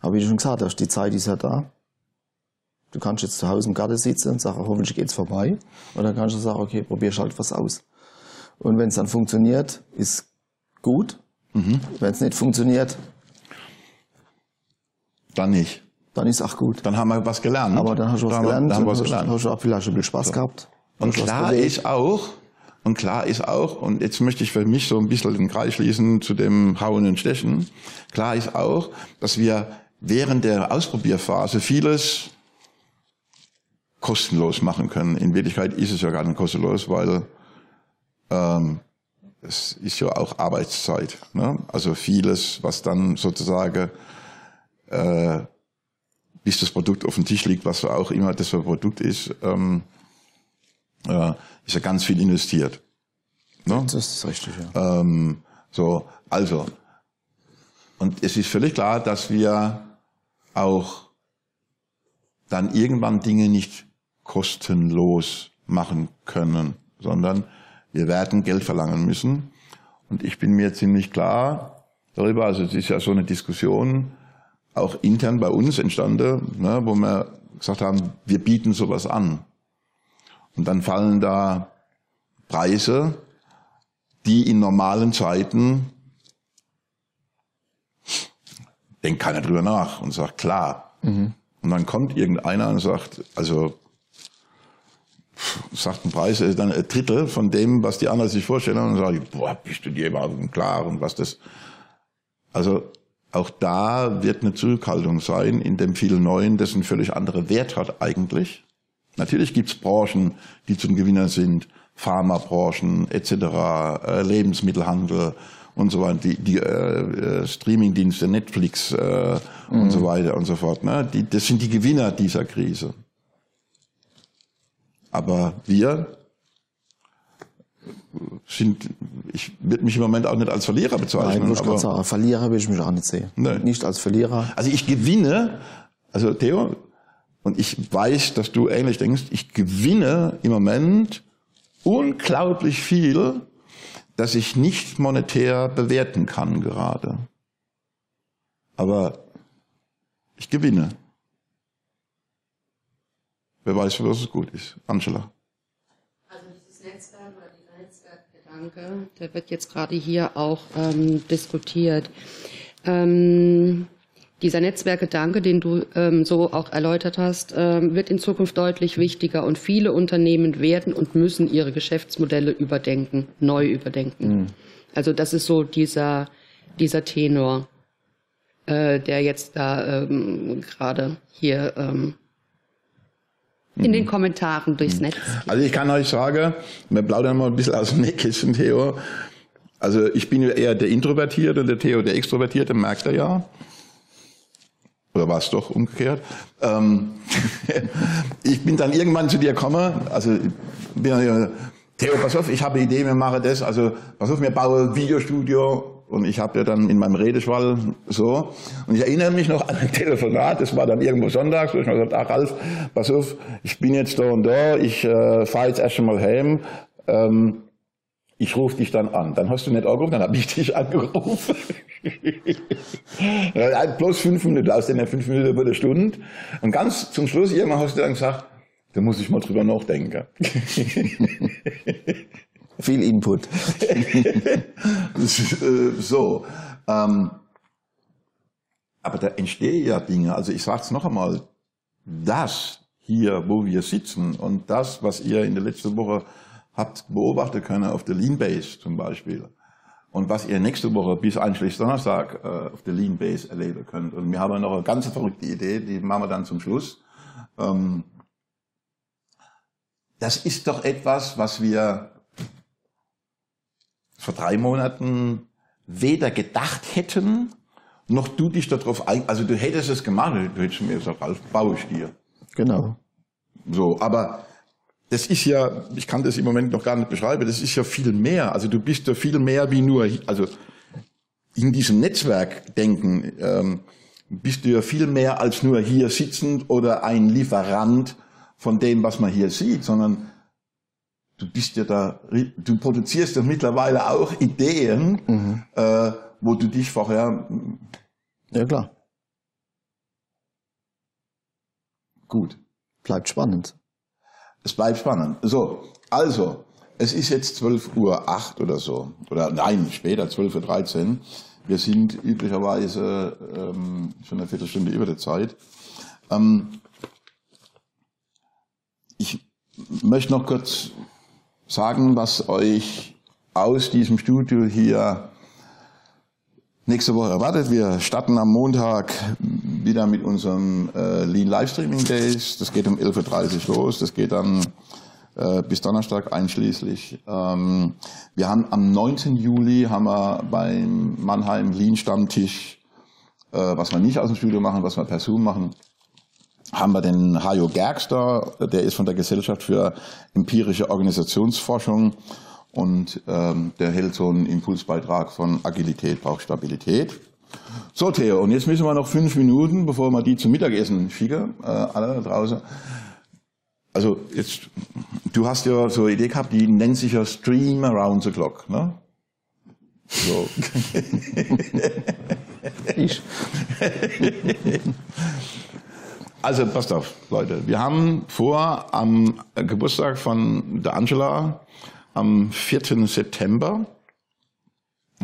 Aber wie du schon gesagt hast, die Zeit ist ja da. Du kannst jetzt zu Hause im Garten sitzen und sagen, hoffentlich geht's vorbei. Und dann kannst du sagen, okay, probierst halt was aus. Und wenn es dann funktioniert, ist gut. Wenn es nicht funktioniert, Dann nicht. dann ist auch gut. Dann haben wir was gelernt. Aber dann hast du was Dann gelernt, Dann haben wir was hast, gelernt. hast du auch vielleicht ein bisschen Spaß gehabt. Und klar ist auch, und klar ist auch, und jetzt möchte ich für mich so ein bisschen den Kreis schließen zu dem Hauen und Stechen. Klar ist auch, dass wir während der Ausprobierphase vieles kostenlos machen können. In Wirklichkeit ist es ja gar nicht kostenlos, weil ähm, es ist ja auch Arbeitszeit. Ne? Also vieles, was dann sozusagen äh, bis das Produkt auf dem Tisch liegt, was auch immer das für ein Produkt ist, ähm, äh, ist ja ganz viel investiert. Ne? Das ist richtig, ja. Ähm, so, also, und es ist völlig klar, dass wir auch dann irgendwann Dinge nicht kostenlos machen können, sondern wir werden Geld verlangen müssen. Und ich bin mir ziemlich klar darüber, also es ist ja so eine Diskussion auch intern bei uns entstanden, ne, wo wir gesagt haben, wir bieten sowas an. Und dann fallen da Preise, die in normalen Zeiten denkt keiner drüber nach und sagt, klar. Mhm. Und dann kommt irgendeiner und sagt, also sagt ein Preis ist dann ein Drittel von dem, was die anderen sich vorstellen und sage ich, boah, bist du dir überhaupt klar und was das. Also auch da wird eine Zurückhaltung sein in dem viel Neuen, das einen völlig anderen Wert hat eigentlich. Natürlich gibt's Branchen, die zum Gewinner sind, Pharmabranchen etc., äh, Lebensmittelhandel und so weiter, die, die äh, äh, Streamingdienste, Netflix äh, mhm. und so weiter und so fort. Ne? Die, das sind die Gewinner dieser Krise. Aber wir sind, ich würde mich im Moment auch nicht als Verlierer bezeichnen. Nein, muss ich sagen, Verlierer will ich mich auch nicht sehen. Nee. Nicht als Verlierer. Also ich gewinne, also Theo, und ich weiß, dass du ähnlich denkst, ich gewinne im Moment unglaublich viel das ich nicht monetär bewerten kann gerade. Aber ich gewinne. Wer weiß, was es gut ist. Angela. Also dieses Netzwerk oder dieser Netzwerkgedanke, der wird jetzt gerade hier auch ähm, diskutiert. Ähm, dieser Netzwerkgedanke, den du ähm, so auch erläutert hast, ähm, wird in Zukunft deutlich wichtiger und viele Unternehmen werden und müssen ihre Geschäftsmodelle überdenken, neu überdenken. Mhm. Also das ist so dieser, dieser Tenor, äh, der jetzt da ähm, gerade hier ähm, in den mhm. Kommentaren durchs mhm. Netz. Geht. Also ich kann euch sagen, wir plaudern mal ein bisschen aus dem Nähkissen, Theo. Also ich bin ja eher der Introvertierte der Theo der Extrovertierte, merkt er ja. Oder war es doch umgekehrt? Ähm, ich bin dann irgendwann zu dir gekommen, also bin dann, Theo, pass auf, ich habe eine Idee, wir machen das, also pass auf, wir bauen ein Videostudio und ich habe ja dann in meinem Redeschwall so. Und ich erinnere mich noch an ein Telefonat, das war dann irgendwo sonntags, wo ich mir gesagt ach Ralf, pass auf, ich bin jetzt da und da, ich äh, fahre jetzt erst einmal heim. Ähm, ich rufe dich dann an. Dann hast du nicht angerufen, dann habe ich dich angerufen. Bloß fünf Minuten, aus den fünf Minuten über eine Stunde. Und ganz zum Schluss irgendwann hast du dann gesagt, da muss ich mal drüber nachdenken. Viel Input. so. Ähm, aber da entstehen ja Dinge. Also ich sage es noch einmal, das hier, wo wir sitzen und das, was ihr in der letzten Woche habt beobachten können auf der Lean Base zum Beispiel, und was ihr nächste Woche bis einschließlich Donnerstag äh, auf der Lean Base erleben könnt. Und wir haben noch eine ganz verrückte Idee, die machen wir dann zum Schluss. Ähm, das ist doch etwas, was wir vor drei Monaten weder gedacht hätten, noch du dich darauf ein, also du hättest es gemacht, du hättest mir gesagt, Ralf, baue ich dir. Genau. So, aber das ist ja, ich kann das im Moment noch gar nicht beschreiben, das ist ja viel mehr. Also du bist ja viel mehr wie nur, also in diesem Netzwerkdenken ähm, bist du ja viel mehr als nur hier sitzend oder ein Lieferant von dem, was man hier sieht, sondern du bist ja da, du produzierst ja mittlerweile auch Ideen, mhm. äh, wo du dich vorher. Ja klar. Gut. Bleibt spannend. Es bleibt spannend. So, also, es ist jetzt 12 Uhr 8 oder so. Oder nein, später, 12 Uhr 13. Wir sind üblicherweise ähm, schon eine Viertelstunde über der Zeit. Ähm, ich möchte noch kurz sagen, was euch aus diesem Studio hier nächste Woche erwartet. Wir starten am Montag wieder mit unserem äh, Lean Livestreaming Days. Das geht um 11.30 Uhr los. Das geht dann äh, bis Donnerstag einschließlich. Ähm, wir haben am 19. Juli haben wir beim Mannheim Lean Stammtisch, äh, was wir nicht aus dem Studio machen, was wir per Zoom machen. haben wir den Hajo Gerks da, der ist von der Gesellschaft für empirische Organisationsforschung und ähm, der hält so einen Impulsbeitrag von Agilität braucht Stabilität. So Theo, und jetzt müssen wir noch fünf Minuten, bevor wir die zum Mittagessen schicken, äh, alle da draußen. Also jetzt, du hast ja so eine Idee gehabt, die nennt sich ja Stream Around the Clock, ne? So. Ich. Also passt auf, Leute. Wir haben vor, am Geburtstag von der Angela, am 4. September,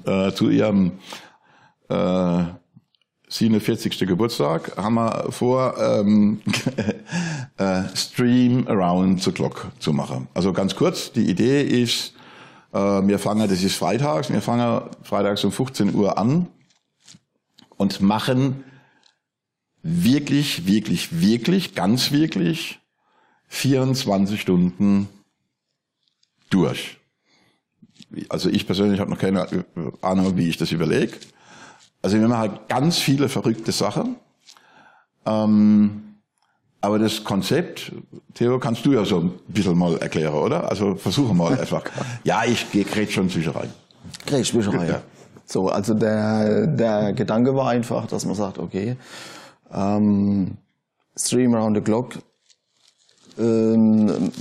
äh, zu ihrem äh, 47. Geburtstag, haben wir vor, ähm, äh, Stream Around the Clock zu machen. Also ganz kurz, die Idee ist, äh, wir fangen, das ist freitags, wir fangen freitags um 15 Uhr an und machen wirklich, wirklich, wirklich, ganz wirklich 24 Stunden durch. Also ich persönlich habe noch keine Ahnung, wie ich das überlege. Also wir machen halt ganz viele verrückte Sachen. Ähm, aber das Konzept, Theo, kannst du ja so ein bisschen mal erklären, oder? Also versuche mal einfach. Ja, ich gehe schon zwischen rein. Gretschwischerei. Ja. So, also der, der Gedanke war einfach, dass man sagt, okay, ähm, Stream Around the Clock ähm,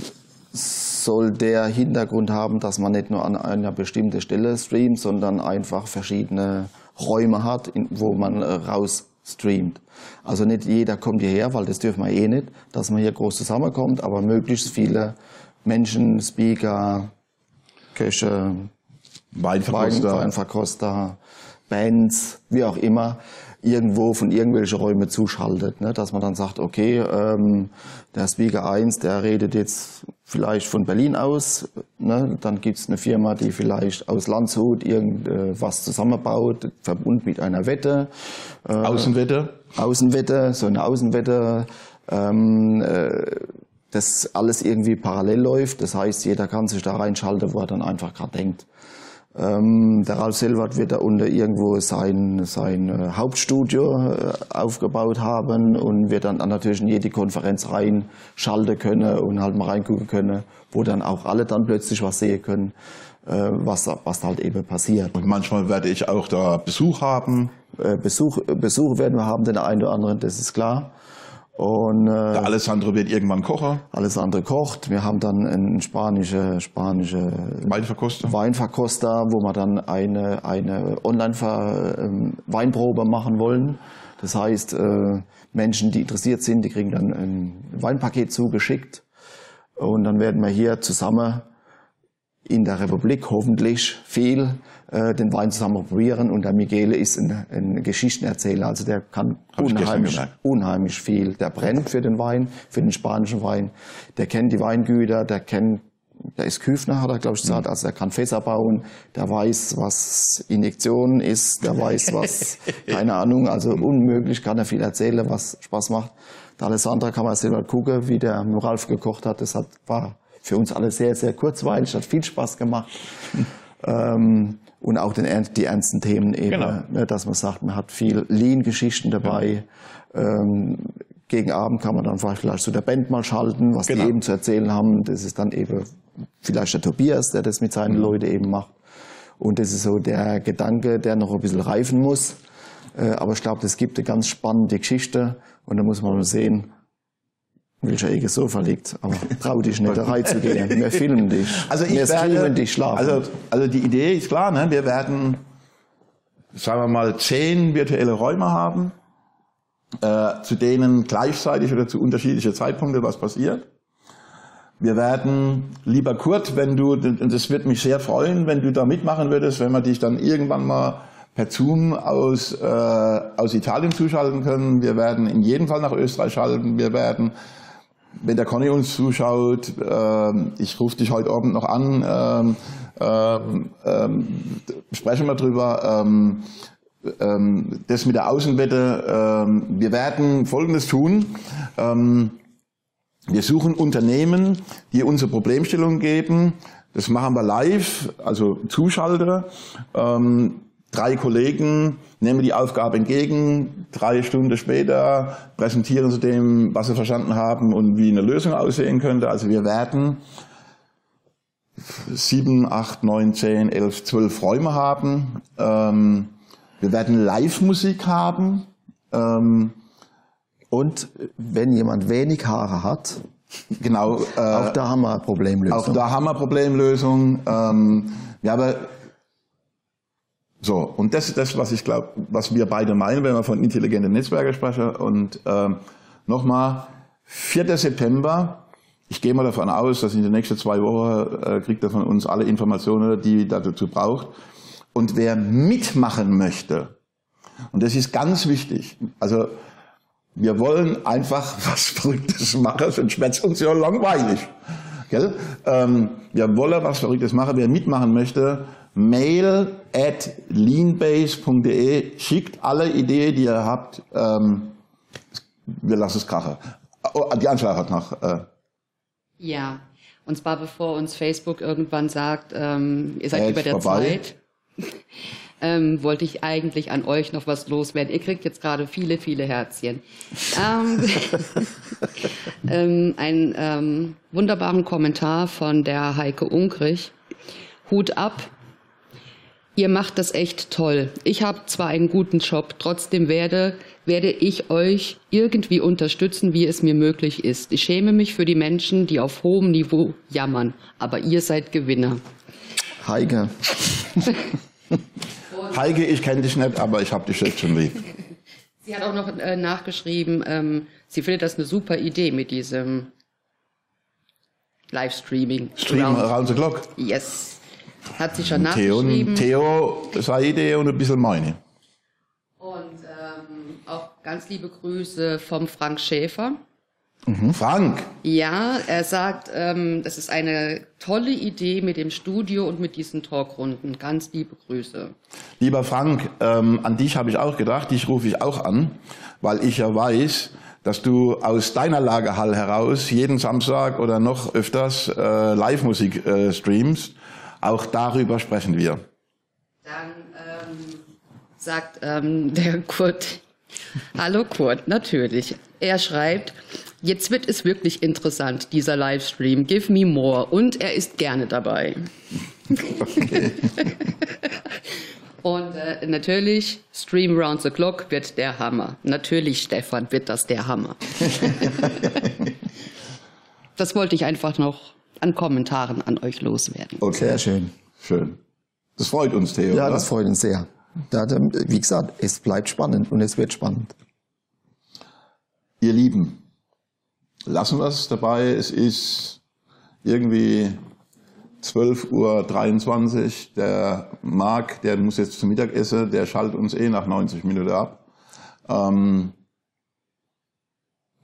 soll der Hintergrund haben, dass man nicht nur an einer bestimmten Stelle streamt, sondern einfach verschiedene Räume hat, wo man äh, raus streamt. Also nicht jeder kommt hierher, weil das dürfen wir eh nicht, dass man hier groß zusammenkommt, aber möglichst viele Menschen, Speaker, Köche, Weinverkoster. Wein, Weinverkoster, Bands, wie auch immer, irgendwo von irgendwelchen Räumen zuschaltet. Ne? Dass man dann sagt, okay, ähm, der Speaker 1, der redet jetzt vielleicht von Berlin aus. Ne? Dann gibt's eine Firma, die vielleicht aus Landshut irgendwas zusammenbaut, verbunden mit einer Wette. Äh, Außenwette. Außenwette, so eine Außenwette. Ähm, äh, das alles irgendwie parallel läuft. Das heißt, jeder kann sich da reinschalten, wo er dann einfach gerade denkt. Ähm, der Ralf Selwart wird da unten irgendwo sein, sein äh, Hauptstudio äh, aufgebaut haben und wird dann natürlich in jede Konferenz reinschalten können und halt mal reingucken können, wo dann auch alle dann plötzlich was sehen können, äh, was, was da halt eben passiert. Und manchmal werde ich auch da Besuch haben. Äh, Besuch, Besuch werden wir haben, den einen oder anderen, das ist klar. Und, äh, Der Alessandro wird irgendwann Kocher. alles andere kocht. Wir haben dann einen spanische, spanische Weinverkoster. Weinverkoster, wo wir dann eine, eine Online-Weinprobe machen wollen. Das heißt, äh, Menschen, die interessiert sind, die kriegen dann ein Weinpaket zugeschickt. Und dann werden wir hier zusammen in der Republik hoffentlich viel äh, den Wein zusammen probieren. Und der Michele ist ein, ein Geschichtenerzähler, also der kann unheimlich, unheimlich viel. Der brennt für den Wein, für den spanischen Wein. Der kennt die Weingüter, der kennt, der ist Küfner, hat er glaube ich gesagt, also der kann Fässer bauen, der weiß, was Injektion ist, der weiß, was, keine Ahnung, also unmöglich kann er viel erzählen, was Spaß macht. Der Alessandra kann man selber gucken, wie der mit Ralf gekocht hat, das hat, war für uns alle sehr, sehr kurzweilig, hat viel Spaß gemacht. Ähm, und auch den, die ernsten Themen eben, Genau. ne, dass man sagt, man hat viel Lean-Geschichten dabei. Ähm, gegen Abend kann man dann vielleicht zu der Band mal schalten, was Genau. die eben zu erzählen haben. Das ist dann eben vielleicht der Tobias, der das mit Mhm. seinen Leuten eben macht. Und das ist so der Gedanke, der noch ein bisschen reifen muss. Äh, aber ich glaube, das gibt eine ganz spannende Geschichte. Und da muss man mal sehen, welcher Ecke Sofa liegt. Aber trau dich nicht da reinzugehen. Wir filmen dich. Also ich wir werde, dich schlafen. Also, also die Idee ist klar, ne? wir werden, sagen wir mal, zehn virtuelle Räume haben, äh, zu denen gleichzeitig oder zu unterschiedlichen Zeitpunkten was passiert. Wir werden, lieber Kurt, wenn du, und das wird mich sehr freuen, wenn du da mitmachen würdest, wenn wir dich dann irgendwann mal per Zoom aus, äh, aus Italien zuschalten können. Wir werden in jedem Fall nach Österreich schalten. Wir werden wenn der Conny uns zuschaut, ähm, ich rufe dich heute Abend noch an, ähm, ähm, ähm, sprechen wir drüber. Ähm, ähm, das mit der Außenwette, wir werden Folgendes tun. Wir suchen Unternehmen, die unsere Problemstellung geben. Das machen wir live, also Zuschalter. Drei Kollegen nehmen die Aufgabe entgegen, drei Stunden später präsentieren sie dem, was sie verstanden haben und wie eine Lösung aussehen könnte. Also wir werden sieben, acht, neun, zehn, elf, zwölf Räume haben. Ähm, wir werden Live-Musik haben. Ähm, und wenn jemand wenig Haare hat, genau, äh, auch da haben wir Problemlösung. Auch da haben wir Problemlösung. Ähm, ja, aber so, und das ist das, was ich glaube, was wir beide meinen, wenn wir von intelligenten Netzwerken sprechen. Und ähm, nochmal, 4. September, ich gehe mal davon aus, dass in den nächsten zwei Wochen äh, kriegt er von uns alle Informationen, die er dazu braucht. Und wer mitmachen möchte, und das ist ganz wichtig, also wir wollen einfach was Verrücktes machen, sonst wird es uns ja langweilig. Gell? Ähm, wir wollen was Verrücktes machen. Wer mitmachen möchte, mail at leanbase.de, schickt alle Ideen, die ihr habt. Ähm, wir lassen es krachen. Oh, die Anschlag hat noch. Äh. Ja, und zwar bevor uns Facebook irgendwann sagt, ähm, ihr seid Ad über der vorbei. Zeit, ähm, wollte ich eigentlich an euch noch was loswerden. Ihr kriegt jetzt gerade viele, viele Herzchen. ähm, ähm, einen ähm, wunderbaren Kommentar von der Heike Unkrich. Hut ab, Ihr macht das echt toll. Ich habe zwar einen guten Job, trotzdem werde, werde ich euch irgendwie unterstützen, wie es mir möglich ist. Ich schäme mich für die Menschen, die auf hohem Niveau jammern, aber ihr seid Gewinner. Heike. Heike, ich kenne dich nicht, aber ich habe dich jetzt schon lieb. Sie hat auch noch äh, nachgeschrieben, ähm, sie findet das eine super Idee mit diesem Livestreaming. Stream around the clock? Yes. Hat sie schon Theo, nachgeschrieben. Theo, seine Idee und ein bisschen meine. Und ähm, auch ganz liebe Grüße vom Frank Schäfer. Mhm. Frank? Ja, er sagt, ähm, das ist eine tolle Idee mit dem Studio und mit diesen Talkrunden. Ganz liebe Grüße. Lieber Frank, ähm, an dich habe ich auch gedacht, dich rufe ich auch an, weil ich ja weiß, dass du aus deiner Lagerhall heraus jeden Samstag oder noch öfters äh, Live-Musik äh, streamst auch darüber sprechen wir. Dann ähm, sagt ähm, der Kurt, hallo Kurt, natürlich. Er schreibt, jetzt wird es wirklich interessant, dieser Livestream, give me more. Und er ist gerne dabei. Okay. Und äh, natürlich, Stream Round the Clock wird der Hammer. Natürlich, Stefan, wird das der Hammer. das wollte ich einfach noch an Kommentaren an euch loswerden. Okay. Sehr schön. Schön. Das freut uns, Theo. Ja, oder? das freut uns sehr. wie gesagt, es bleibt spannend und es wird spannend. Ihr Lieben, lassen wir es dabei. Es ist irgendwie 12.23 Uhr. Der Marc, der muss jetzt zum Mittag essen, der schaltet uns eh nach 90 Minuten ab. Ähm,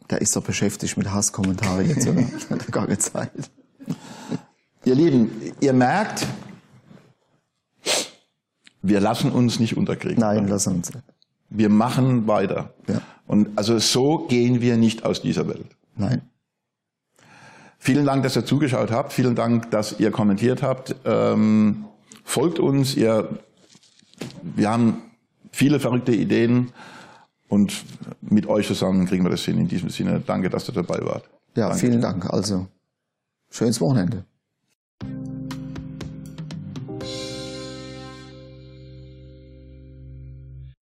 der ist doch beschäftigt mit Hasskommentaren jetzt, oder? Hat gar keine Zeit. Ihr Lieben, ihr merkt, wir lassen uns nicht unterkriegen. Nein, lassen uns nicht. Wir machen weiter. Ja. Und also so gehen wir nicht aus dieser Welt. Nein. Vielen Dank, dass ihr zugeschaut habt. Vielen Dank, dass ihr kommentiert habt. Ähm, folgt uns. Ihr, wir haben viele verrückte Ideen und mit euch zusammen kriegen wir das hin. In diesem Sinne, danke, dass ihr dabei wart. Ja, danke. vielen Dank. Also, schönes Wochenende.